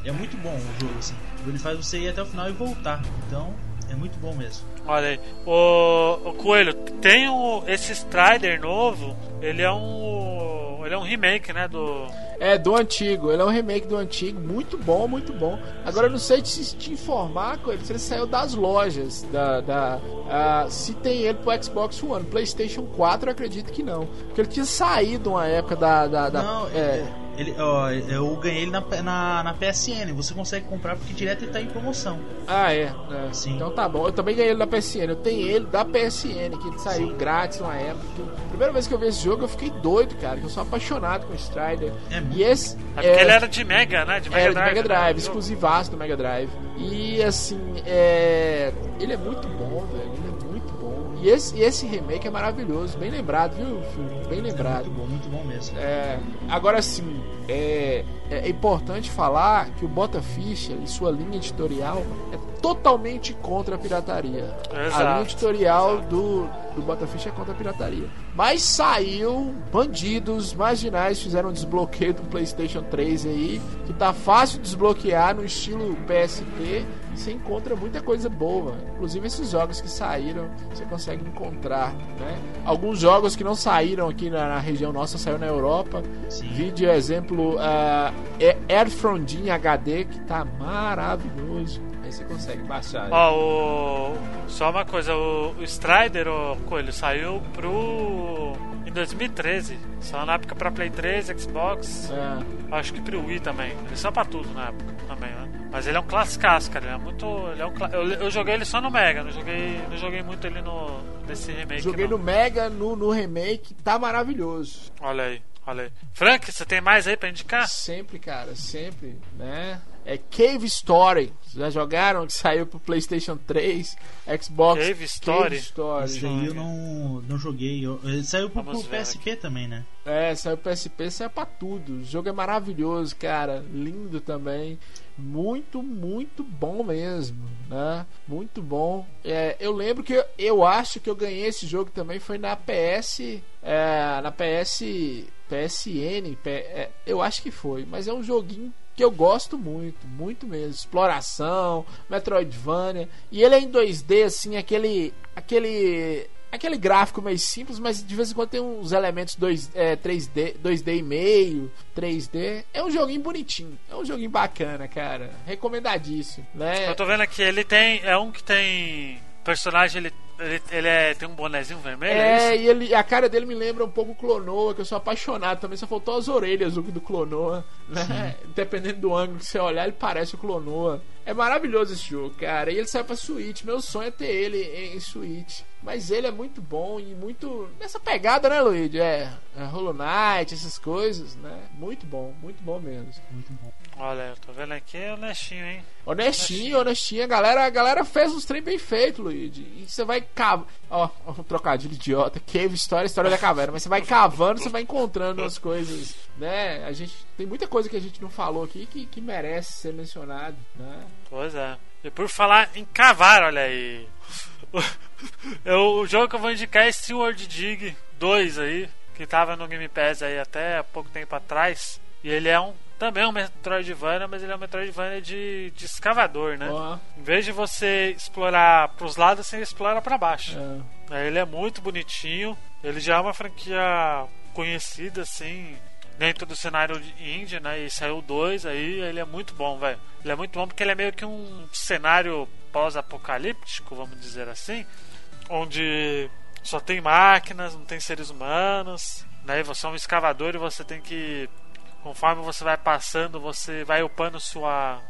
É muito bom o jogo, assim. Ele faz você ir até o final e voltar. Então, é muito bom mesmo. Olha aí. O, o Coelho, tem um, esse Strider novo, ele é um. Ele é um remake, né? Do. É, do antigo. Ele é um remake do antigo. Muito bom, muito bom. Agora eu não sei se te informar ele, se ele saiu das lojas. Da, da, ah, se tem ele pro Xbox One. PlayStation 4 eu acredito que não. Porque ele tinha saído uma época da. da, da- Não, é, Ele, ó, eu ganhei ele na, na, na PSN. Você consegue comprar porque direto ele tá em promoção. Ah, é, é. Sim. Então tá bom. Eu também ganhei ele da PSN. Eu tenho ele da PSN, que ele saiu grátis uma época. A primeira vez que eu vi esse jogo, eu fiquei doido, cara. que Eu sou apaixonado com o Strider. É E esse. É porque ele era de Mega, né? De Mega Era de Drive. Mega Drive, né? exclusivaço do Mega Drive. E assim, é... ele é muito bom, velho. E esse, e esse remake é maravilhoso. Bem lembrado, viu, filho? Bem lembrado. Muito bom, muito bom mesmo. É, agora sim, é, é importante falar que o Bota Ficha e sua linha editorial é totalmente contra a pirataria. A Exato, linha editorial exato. do, do Bota Ficha é contra a pirataria. Mas saiu, bandidos marginais fizeram um desbloqueio do PlayStation 3 aí, que tá fácil de desbloquear no estilo PSP. Você encontra muita coisa boa, inclusive esses jogos que saíram, você consegue encontrar, né? Alguns jogos que não saíram aqui na, na região nossa, saiu na Europa. Sim. Vídeo exemplo uh, Airfrondin HD que tá maravilhoso. Aí você consegue baixar. Ó, o... Só uma coisa, o, o Strider, o Coelho, saiu pro. Em 2013. Só na época pra Play 3, Xbox. É, Acho que pro Wii também. Ele só pra tudo na época também, né? Mas ele é um classicaço, cara. Ele é muito. Ele é um eu, eu joguei ele só no Mega, não joguei, não joguei muito ele no. nesse remake. joguei não. no Mega, no, no remake, tá maravilhoso. Olha aí, olha aí. Frank, você tem mais aí pra indicar? Sempre, cara, sempre, né? É Cave Story. Já jogaram? Que saiu pro PlayStation 3, Xbox. Cave Story? Cave Story. Esse aí eu não, não joguei. Eu- ele saiu pro, pro PSP também, né? É, saiu pro PSP, saiu pra tudo. O jogo é maravilhoso, cara. Lindo também. Muito, muito bom mesmo, né? Muito bom. É, eu lembro que eu, eu acho que eu ganhei esse jogo também foi na PS. é, na PS. PSN. P- é, eu acho que foi. Mas é um joguinho que eu gosto muito, muito mesmo. Exploração, Metroidvania. E ele é em 2D, assim, aquele. aquele. Aquele gráfico meio simples, mas de vez em quando tem uns elementos 2, é, 3D, 2D e meio, 3D. É um joguinho bonitinho. É um joguinho bacana, cara. Recomendadíssimo, né? Eu tô vendo aqui, ele tem. É um que tem. Personagem, ele Ele, ele é, tem um bonezinho vermelho, é, é e ele, a cara dele me lembra um pouco o Clonoa, que eu sou apaixonado também. Só faltou as orelhas do, do Clonoa, né? <laughs> Dependendo do ângulo que você olhar, ele parece o Clonoa. É maravilhoso esse jogo, cara. E ele sai pra Switch. Meu sonho é ter ele em Switch. Mas ele é muito bom e muito. nessa pegada, né, Luigi? É, é Hollow Knight, essas coisas, né? Muito bom, muito bom mesmo. Muito bom. Olha, eu tô vendo aqui é honestinho, hein? Honestinho, honestinho. A galera, a galera fez uns trem bem feito, Luigi. E você vai cavar. Ó, um trocadilho idiota. Cave Story, história da caverna. Mas você vai cavando, você vai encontrando as coisas, né? A gente. Tem muita coisa que a gente não falou aqui que, que merece ser mencionado, né? Pois é. E por falar em cavar, olha aí. <laughs> Eu, o jogo que eu vou indicar é Steward Dig 2 aí, que tava no Game Pass aí até pouco tempo atrás. E ele é um também é um Metroidvania, mas ele é um Metroidvania de, de escavador, né? Em vez de você explorar pros lados, você explora para baixo. É. É, Ele é muito bonitinho. Ele já é uma franquia conhecida, assim, dentro do cenário de indie, né? E saiu dois aí, ele é muito bom, velho. Ele é muito bom porque ele é meio que um cenário pós-apocalíptico, vamos dizer assim, onde só tem máquinas, não tem seres humanos, né? E você é um escavador e você tem que conforme você vai passando, você vai upando sua,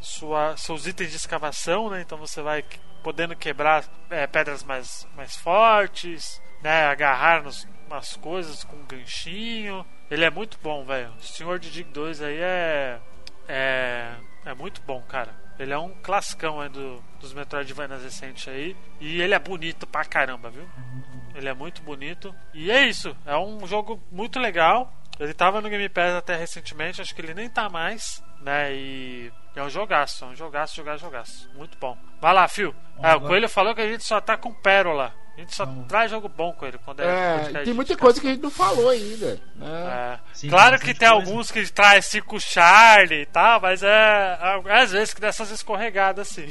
sua, seus itens de escavação, né? Então você vai podendo quebrar é, pedras mais, mais fortes, né? Agarrar nos, nas coisas com um ganchinho. Ele é muito bom, velho. O Senhor de Dig 2 aí é, é. É muito bom, cara. Ele é um classicão aí do, dos Metroidvanias recentes aí. E ele é bonito pra caramba, viu? Ele é muito bonito. E é isso. É um jogo muito legal. Ele tava no Game Pass até recentemente, acho que ele nem tá mais, né? E é um jogaço, é um jogaço, jogaço, jogaço. Muito bom. Vai lá, Fio. É, o Coelho falou que a gente só tá com pérola. A gente só traz jogo bom com ele. Quando é, É, tem de muita coisa que a gente não falou ainda. Né? É. Sim, claro que tem coisa. alguns que traz Cico Charlie e tal, mas é, é às vezes que dá essas escorregadas assim.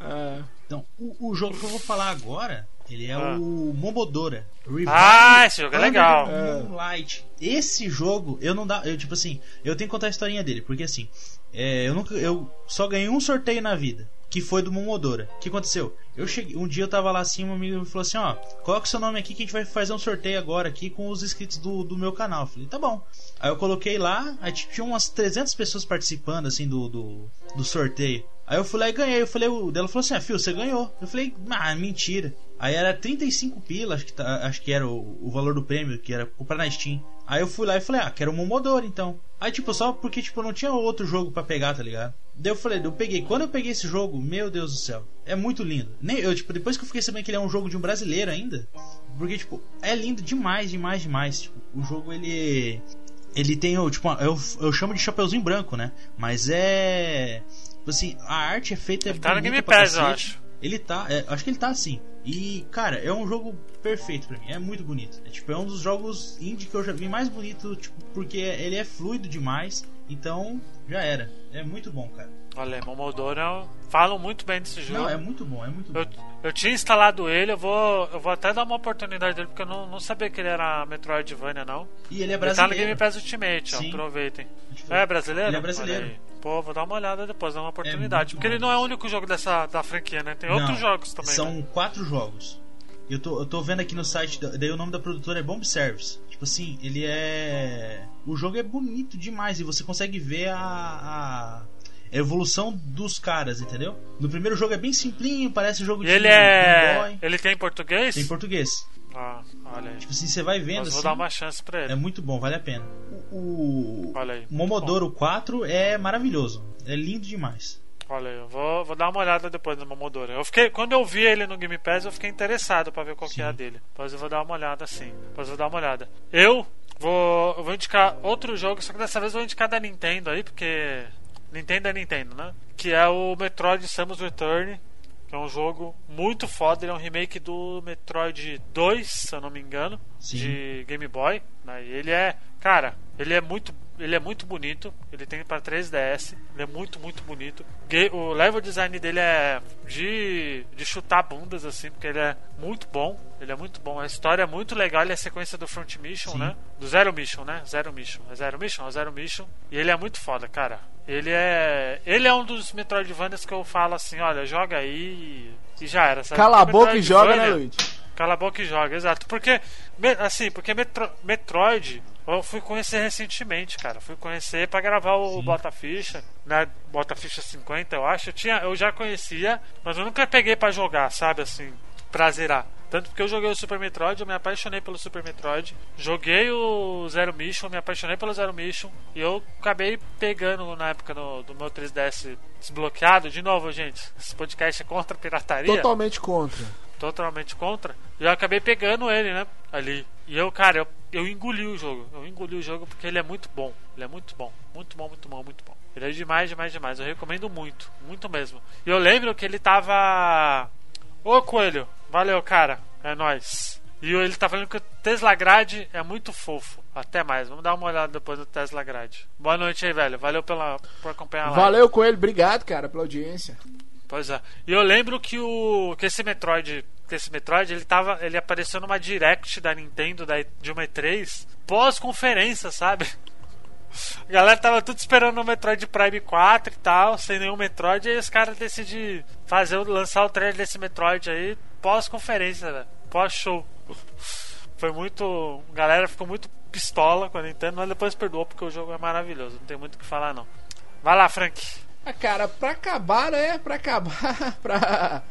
É. Então, o, o jogo que eu vou falar agora, ele é Ah. o Momodora. Revive Ah, esse jogo é legal. Moonlight. Esse jogo, eu não dá. Eu, tipo assim, eu tenho que contar a historinha dele, porque assim, é, eu nunca. Eu só ganhei um sorteio na vida. Que foi do Momodora. O que aconteceu? Eu cheguei. Um dia eu tava lá assim, um amigo me falou assim, ó, coloca o seu nome aqui que a gente vai fazer um sorteio agora aqui com os inscritos do, do meu canal. Eu falei, tá bom. Aí eu coloquei lá, aí tinha umas 300 pessoas participando assim do, do, do sorteio. Aí eu fui lá e ganhei. Eu falei, o dela falou assim: ah, Fio, você ganhou. Eu falei, ah, mentira. Aí era 35 pila, acho que, tá- acho que era o, o valor do prêmio, que era comprar na Steam. Aí eu fui lá e falei, ah, quero um Momodoro então. Aí, tipo, só porque, tipo, não tinha outro jogo pra pegar, tá ligado? Daí eu falei, eu peguei. Quando eu peguei esse jogo, meu Deus do céu, é muito lindo. Nem eu, tipo, depois que eu fiquei sabendo que ele é um jogo de um brasileiro ainda, porque, tipo, é lindo demais, demais, demais. Tipo, o jogo ele. Ele tem o, tipo, eu, eu chamo de chapeuzinho branco, né? Mas é. Tipo assim, a arte é feita. Ele tá no Game Pass, eu acho. Ele tá, é, acho que ele tá assim. E, cara, é um jogo perfeito pra mim. É muito bonito. É, tipo, é um dos jogos indie que eu já vi mais bonito, tipo, porque ele é fluido demais. Então, já era. É muito bom, cara. Olha, Momodoro falam muito bem desse jogo. Não, é muito bom, é muito bom. Eu, eu tinha instalado ele, eu vou, eu vou até dar uma oportunidade dele, porque eu não, não sabia que ele era Metroidvania, não. E ele é Ele tá no brasileiro. Game Pass Ultimate, ó, aproveitem. É brasileiro? Ele é brasileiro. Pô, vou dar uma olhada depois, dar uma oportunidade. muito porque ele não é o único jogo dessa da franquia, né? Tem Não, outros jogos também. São né? quatro jogos. Eu tô, eu tô vendo aqui no site, da- daí o nome da produtora é Bomb Service. Tipo assim, ele é. O jogo é bonito demais e você consegue ver a, a evolução dos caras, entendeu? No primeiro jogo é bem simplinho, parece jogo E de ele é. Boy. Ele tem em português? Tem português. Ah, olha aí. Tipo assim, você vai vendo Mas vou assim, dar uma chance pra ele. é muito bom, vale a pena. O, o Olha aí. Momodoro 4 é maravilhoso. É lindo demais. Olha aí, eu vou, vou dar uma olhada depois no Momodoro. Eu fiquei, quando eu vi ele no Game Pass, eu fiquei interessado pra ver qual que é a Sim. dele. Depois eu vou dar uma olhada sim. Depois eu vou dar uma olhada. Eu vou, eu vou indicar outro jogo, só que dessa vez eu vou indicar da Nintendo aí, porque Nintendo é Nintendo, né? Que é o Metroid Samus Return. É um jogo muito foda, ele é um remake do Metroid 2, se eu não me engano, Sim. de Game Boy. Né? E ele é, cara, ele é muito ele é muito bonito. Ele tem para 3DS. Ele é muito, muito bonito. O level design dele é de, de chutar bundas, assim, porque ele é muito bom. Ele é muito bom. A história é muito legal. Ele é a sequência do Front Mission, Sim. né? Do Zero Mission, né? Zero Mission. É Zero Mission? É Zero Mission. E ele é muito foda, cara. Ele é. Ele é um dos Metroidvanias que eu falo assim, olha, joga aí e já era. Sabe? Cala a boca e joga, né, Luigi? Cala a boca e joga, exato. Porque, assim, porque Metro, Metroid eu fui conhecer recentemente, cara. Fui conhecer para gravar o Sim. Bota Ficha, né? Bota Ficha 50, eu acho. Eu, tinha, eu já conhecia, mas eu nunca peguei para jogar, sabe? Assim, pra zerar. Tanto porque eu joguei o Super Metroid, eu me apaixonei pelo Super Metroid. Joguei o Zero Mission, me apaixonei pelo Zero Mission. E eu acabei pegando na época no, do meu 3DS desbloqueado. De novo, gente, esse podcast é contra a pirataria. Totalmente contra. Totalmente contra. E eu acabei pegando ele, né? Ali. E eu, cara, eu, eu engoli o jogo. Eu engoli o jogo porque ele é muito bom. Ele é muito bom. Muito bom, muito bom, muito bom. Ele é demais, demais, demais. Eu recomendo muito. Muito mesmo. E eu lembro que ele tava. Ô Coelho, valeu, cara. É nóis. E ele tá falando que o Tesla Grade é muito fofo. Até mais. Vamos dar uma olhada depois do Tesla Grade. Boa noite aí, velho. Valeu pela, por acompanhar live. Valeu, Coelho. Obrigado, cara, pela audiência. Pois é. E eu lembro que o que esse Metroid, que esse Metroid, ele tava, ele apareceu numa direct da Nintendo da, de uma E3 pós-conferência, sabe? A galera tava tudo esperando o Metroid Prime 4 e tal, sem nenhum Metroid, e aí os caras decidem fazer lançar o trailer desse Metroid aí pós-conferência, né? pós-show. Foi muito. A galera ficou muito pistola com a Nintendo, mas depois perdoou porque o jogo é maravilhoso, não tem muito o que falar não. Vai lá, Frank. Ah, cara, pra acabar, né? Pra acabar, <laughs> pra.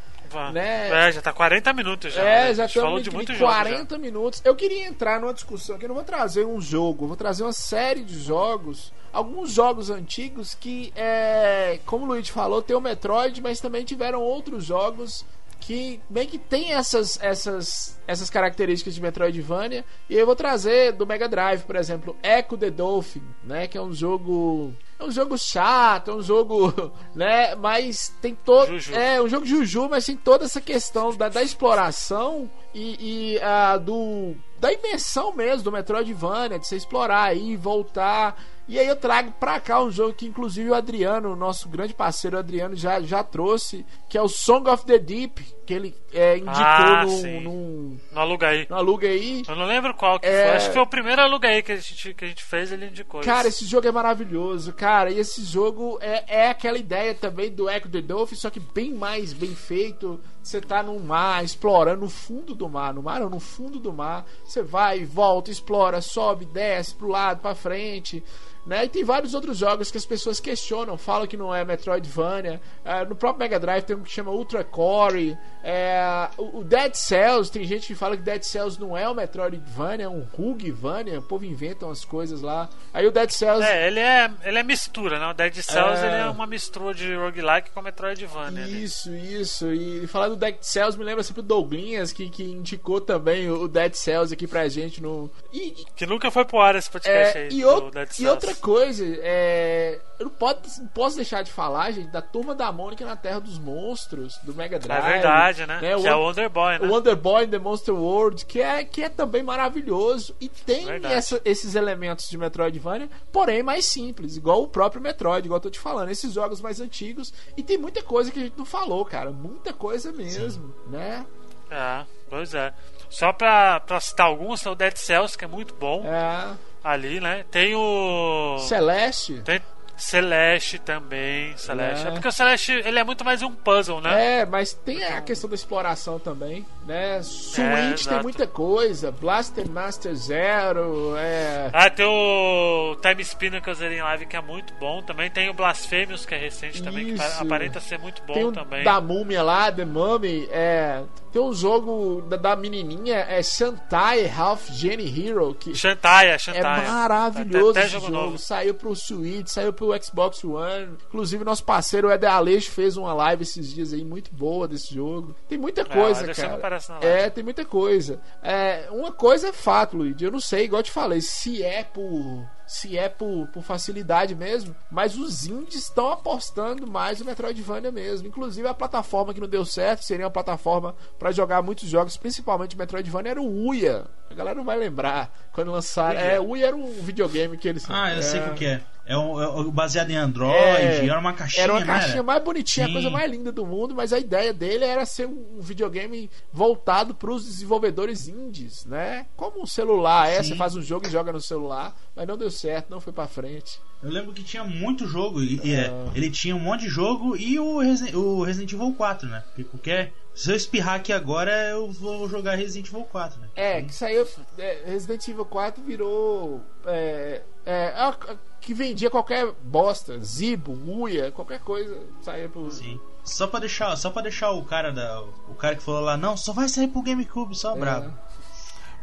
Né? É, já tá 40 minutos já. É, né? já estamos de, muito 40 minutos. Eu queria entrar numa discussão que eu não vou trazer um jogo, vou trazer uma série de jogos. Alguns jogos antigos que, é, como o Luigi falou, tem o Metroid, mas também tiveram outros jogos que bem que tem essas, essas, essas características de Metroidvania. E eu vou trazer do Mega Drive, por exemplo, Echo the Dolphin, né? Que é um jogo. É um jogo chato, é um jogo. <laughs> né? Mas tem todo. É um jogo Juju, mas tem toda essa questão da, da exploração e, e uh, do. Da imersão mesmo do Metroidvania, de você explorar aí, voltar e aí eu trago pra cá um jogo que inclusive o Adriano, o nosso grande parceiro Adriano, já, já trouxe, que é o Song of the Deep, que ele é, indicou ah, no, no, no Aluga aí. No Aluga aí. Eu não lembro qual que é... foi. Acho que foi o primeiro Aluga aí que a gente, que a gente fez, ele indicou. Cara, isso. esse jogo é maravilhoso, cara. E esse jogo é, é aquela ideia também do Echo the Dolphin, só que bem mais bem feito. Você tá no mar, explorando no fundo do mar, no mar ou no fundo do mar. Você vai, volta, explora, sobe, desce pro lado, pra frente. Né? E tem vários outros jogos que as pessoas questionam, falam que não é Metroidvania. Uh, no próprio Mega Drive tem um que chama Ultra Core. É, o Dead Cells, tem gente que fala que Dead Cells não é um Metroidvania, é um Rugvania. O povo inventa umas coisas lá. Aí o Dead Cells. É, ele é, ele é mistura, né? O Dead Cells é... ele é uma mistura de roguelike com Metroidvania. Isso, ali. isso. E falar do Dead Cells me lembra sempre o Douglinhas, que, que indicou também o Dead Cells aqui pra gente no. E, que nunca foi pro ar esse podcast é, aí. E, e outra coisa, é, eu não posso, não posso deixar de falar, gente, da Turma da Mônica na Terra dos Monstros, do Mega Drive. É verdade, né? né? que o, é o Wonder Boy, né? O Wonder Boy in the Monster World, que é, que é também maravilhoso. E tem essa, esses elementos de Metroidvania, porém mais simples, igual o próprio Metroid, igual eu tô te falando. Esses jogos mais antigos. E tem muita coisa que a gente não falou, cara. Muita coisa mesmo, Sim. né? É, pois é. Só pra, pra citar alguns, tem o Dead Cells, que é muito bom. É ali, né? Tem o. Celeste? Tem Celeste também. Celeste. É. é. porque o Celeste ele é muito mais um puzzle, né? É, mas tem a questão da exploração também, né? Switch é, tem muita coisa. Blaster Master Zero. É... Ah, tem o Time Spinner que eu zerei em live que é muito bom. Também tem o Blasphemous que é recente Isso. também, que aparenta ser muito bom tem também. Da múmia lá, The Mummy. É... Tem um jogo da, da menininha, é Shantai Half Genie Hero. Que Shantai, é Shantai. É maravilhoso até, até esse jogo. jogo. Saiu pro Switch, saiu pro Xbox One. Inclusive, nosso parceiro, Eder Aleixo, fez uma live esses dias aí muito boa desse jogo. Tem muita é, coisa, é, cara. É, tem muita coisa. É, uma coisa é fato, Luigi. Eu não sei, igual eu te falei, se é por se é por, por facilidade mesmo, mas os indies estão apostando mais no Metroidvania mesmo. Inclusive a plataforma que não deu certo seria uma plataforma para jogar muitos jogos, principalmente Metroidvania, era o Uia. A galera não vai lembrar quando lançaram. É, o Uia era um videogame que eles. Ah, eu é, sei o que é. É, um, é baseado em Android, É, era uma caixinha, Era uma não caixinha mais bonitinha, a Sim. coisa mais linda do mundo, mas a ideia dele era ser um videogame voltado para os desenvolvedores indies, né? Como um celular, é, Sim. você faz um jogo e joga no celular, mas não deu certo, não foi pra frente. Eu lembro que tinha muito jogo. E, e, é, Ah. ele tinha um monte de jogo e o, Resi- o Resident Evil 4, né? Porque qualquer. Se eu espirrar aqui agora, eu vou jogar Resident Evil 4, né? É, que saiu. é, Resident Evil 4 virou. É, é, a- a- que vendia qualquer bosta, Zibo, Uia, qualquer coisa saía pro. Sim. Só pra deixar, só pra deixar o cara da. O cara que falou lá, não, só vai sair pro GameCube, só É. brabo.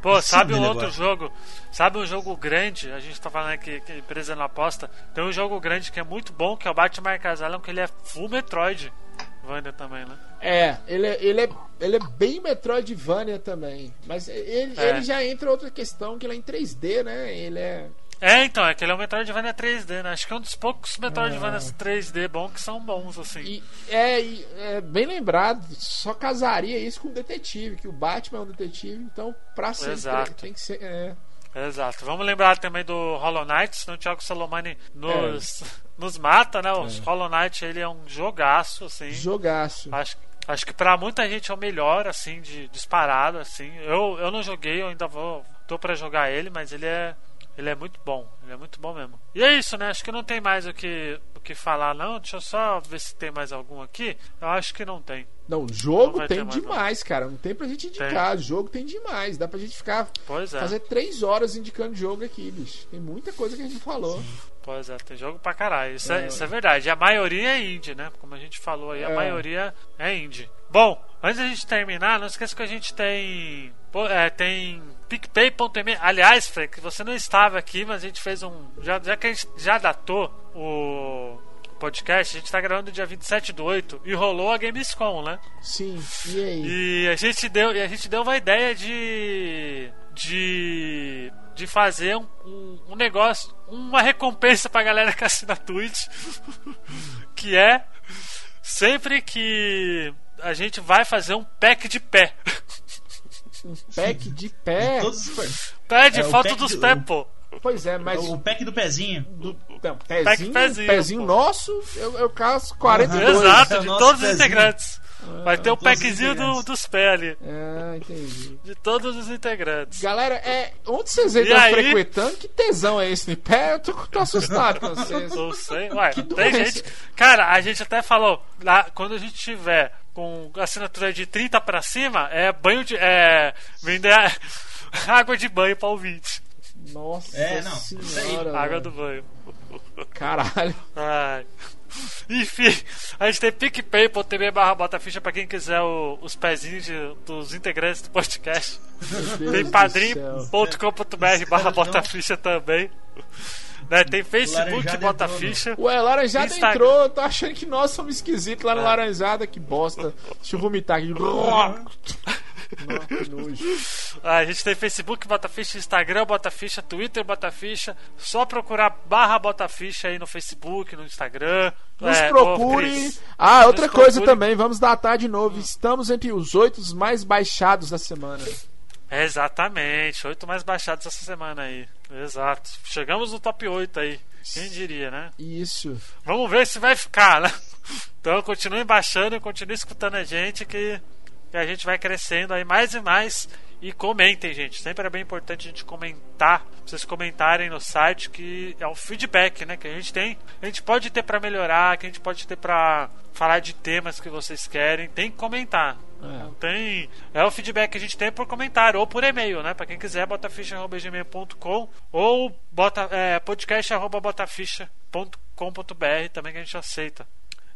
Pô, Sim, sabe um outro agora. jogo? Sabe um jogo grande? A gente tá falando aqui que a empresa não aposta. Tem um jogo grande que é muito bom, que é o Batman Asylum, que ele é full Metroid. Vanda também, né? É, ele é, ele, é, ele é bem Metroidvania também. Mas ele, É. ele já entra outra questão, que ele é em 3D, né? Ele é. É, então, é que ele é um Metroidvania 3D, né? Acho que é um dos poucos Metroidvanias É. 3D bons que são bons, assim. E é, e é bem lembrado, só casaria isso com o detetive, que o Batman é um detetive, então pra ser Exato. tem que ser. É, Exato. Vamos lembrar também do Hollow Knight, senão o Thiago Salomani nos, <laughs> nos mata, né? O Hollow Knight, ele é um jogaço, assim. jogaço. Acho, acho que pra muita gente é o melhor, assim, de disparado, assim. Eu, eu não joguei, eu ainda vou. tô pra jogar ele, mas ele é. Ele é muito bom, ele é muito bom mesmo. E é isso, né? Acho que não tem mais o que, o que falar, não. Deixa eu só ver se tem mais algum aqui. Eu acho que não tem. Não, Não jogo ter tem mais, não. demais, cara. Não tem pra gente indicar. Jogo tem demais. Dá pra gente ficar. Pois é. Fazer três horas indicando jogo aqui, bicho. Tem muita coisa que a gente falou. Pois é, tem jogo pra caralho. Isso é, É. isso é verdade. A maioria é indie, né? Como a gente falou aí, a É. maioria é indie. Bom, antes da gente terminar, não esqueça que a gente tem. é, tem PicPay.me. Aliás, Frank, você não estava aqui, mas a gente fez um. Já, já que a gente já datou o podcast, a gente tá gravando dia 27 do 8 e rolou a Gamescom, né? Sim, e aí? E a gente deu, e a gente deu uma ideia de de de fazer um, um, um negócio, uma recompensa pra galera que assina a Twitch, <laughs> que é sempre que a gente vai fazer um pack de pé. Um pack de pé. Todos os- Pé de É, foto pack dos do- pés, pô. Pois é, mas. O pack do pezinho. do- não, pezinho, pezinho, pezinho, pô. nosso, eu, eu caso 42. Exato, é o de nosso todos os pezinho. integrantes. Vai ter o os packzinho do- dos pés ali. Ah, entendi. De todos os integrantes. Galera, é, onde vocês estão aí? frequentando? Que tesão é esse de pé? Eu tô, tô assustado com vocês. Não sei, ué, Que tem gente. Cara, a gente até falou, lá, quando a gente tiver com assinatura de 30 pra cima, é banho de. É. Vender <laughs> água de banho pra ouvinte. Nossa É, não, senhora. Água velho. do banho. Caralho. Ai. Enfim, a gente tem PicPay.tv barra Botaficha pra quem quiser o- os pezinhos de- dos integrantes do podcast. Tem padrim.com.br barra Botaficha também. Né, tem Facebook Laranjada Botaficha. Ué, Laranjada Instagram. entrou, eu tô achando que nós somos esquisitos lá no Laranjada, que bosta. Deixa eu vomitar aqui. Nossa. Ah, A gente tem Facebook, Botaficha, Instagram, Botaficha, Twitter, Botaficha. Só procurar barra Botaficha aí no Facebook, no Instagram. Nos É, procure. Ah, outra nos coisa procure. também, vamos datar de novo. Estamos entre os oito mais baixados da semana. Exatamente, oito mais baixados essa semana aí. Exato. Chegamos no top 8 aí. Quem diria, né? Isso. Vamos ver se vai ficar, né? <laughs> Então continue baixando e continue escutando a gente que, que a gente vai crescendo aí mais e mais. E comentem, gente. Sempre é bem importante a gente comentar. Vocês comentarem no site que é o feedback, né? Que a gente tem. A gente pode ter pra melhorar, que a gente pode ter pra falar de temas que vocês querem. Tem que comentar. Não tem. É o feedback que a gente tem por comentário ou por e-mail, né? Pra quem quiser, botaficha.gmail.com ou bota, é, podcast.botaficha.com.br também que a gente aceita.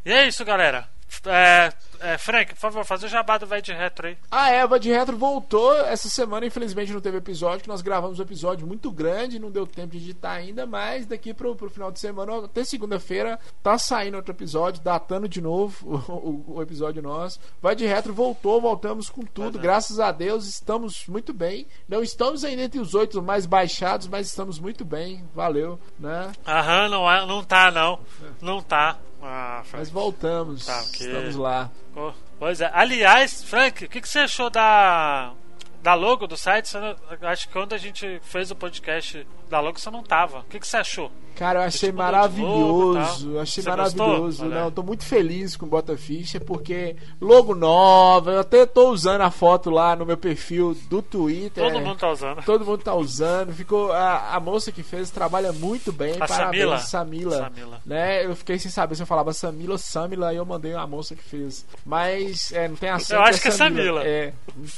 E é isso, galera. É, é, Frank, por favor, faz o jabá do Vai de Retro aí. A Eva de Retro voltou essa semana, infelizmente não teve episódio, que nós gravamos um episódio muito grande, não deu tempo de editar ainda, mas daqui pro, pro final de semana, até segunda-feira, tá saindo outro episódio, datando de novo <laughs> o, o, o episódio nosso. Vai de Retro voltou, voltamos com tudo, é. graças a Deus, estamos muito bem. Não estamos ainda entre os oito mais baixados, mas estamos muito bem, valeu, né? Aham, não, é- não tá, não. Não tá. Ah, Frank. Mas voltamos, Tá, ok. estamos lá. Oh, Pois é. Aliás, Frank, o que, que você achou da, da logo do site? Acho que quando a gente fez o podcast da logo você não tava. O que, que você achou? Cara, eu achei Tipo, logo maravilhoso. eu achei Você maravilhoso. gostou? Não, tô muito feliz com o Bota Ficha porque logo nova. Eu até tô usando a foto lá no meu perfil do Twitter. Todo mundo tá usando. Todo mundo tá usando. Ficou a, a moça que fez trabalha muito bem. A Parabéns, Samila? Samila. Samila. Né? Eu fiquei sem saber se eu falava Samila ou Samila e eu mandei a moça que fez. Mas é, não tem acento. Eu acho que é Samila. É,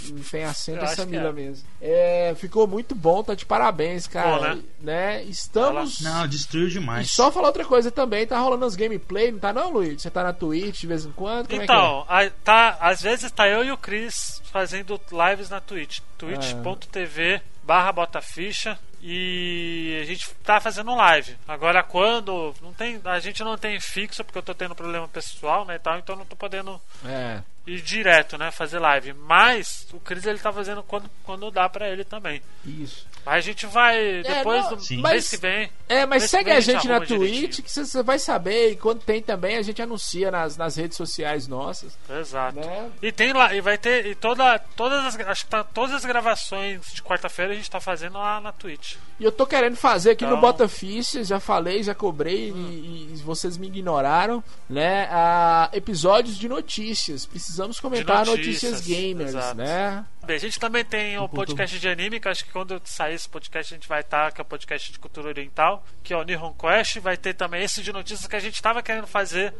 não, tem acento, Eu é Samila é. mesmo. É, ficou muito bom, tá de parabéns, cara. Bom, né? Né? Estamos. Não, destruiu E demais. só falar outra coisa também, tá rolando as gameplay, não tá não, Luiz? Você tá na Twitch de vez em quando? Como Então, a- tá, às vezes tá eu e o Chris fazendo lives na Twitch. twitch.tv barra botaficha e a gente tá fazendo live. Agora quando não tem, a gente não tem fixo porque eu tô tendo problema pessoal, né, e tal, então não tô podendo é é? É, ir direto, né, fazer live. Mas o Chris ele tá fazendo quando, quando dá pra ele também. isso. Mas a gente vai depois não, do sim. mês mas- que vem. É, mas segue que vem a gente na Twitch que você vai saber. E quando tem também, a gente anuncia nas, nas redes sociais nossas. Exato. Né? E tem lá, e vai ter e toda todas as acho que tá, todas as gravações de quarta-feira a gente tá fazendo lá na Twitch. E eu tô querendo fazer aqui no Então- Bota Ficha, já falei, já cobrei e, e vocês me ignoraram, né? A episódios de notícias. Precisamos comentar notícias, notícias, gamers, exato. né? Bem, a gente também tem o Ponto- podcast de anime, que eu acho que quando sair esse podcast a gente vai estar, que é o podcast de cultura oriental, que é o Nihon Quest, vai ter também esse de notícias que a gente tava querendo fazer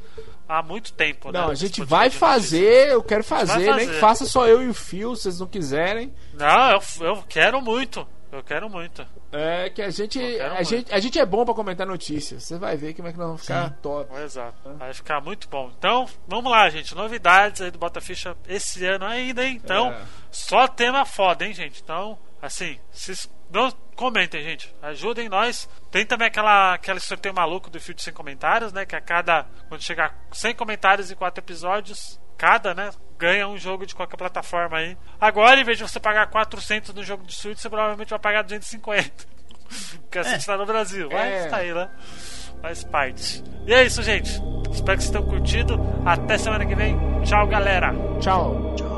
há muito tempo, né? Não, a Esse gente vai fazer, eu quero vai fazer, nem que fazer. faça só eu e o Fio, se vocês não quiserem. Não, eu, eu quero muito. Eu quero muito. É que a gente, a muito. gente, a gente é bom pra comentar notícias. Você vai ver como é que nós vamos ficar top. Exato. Vai ficar muito bom. Então, vamos lá, gente. Novidades aí do Bota Ficha esse ano ainda, hein? Então, É. só tema foda, hein, gente? Então, assim, vocês não comentem, gente. Ajudem nós. Tem também aquela, aquele sorteio maluco do de 100 comentários, né? Que a cada. Quando chegar 100 comentários e 4 episódios, cada, né? Ganha um jogo de qualquer plataforma aí. Agora, em vez de você pagar 400 no jogo de Switch, você provavelmente vai pagar 250. <laughs> Porque assim É. está no Brasil. Mas É. tá aí, né? Faz parte. E é isso, gente. Espero que vocês tenham curtido. Até semana que vem. Tchau, galera. Tchau. Tchau.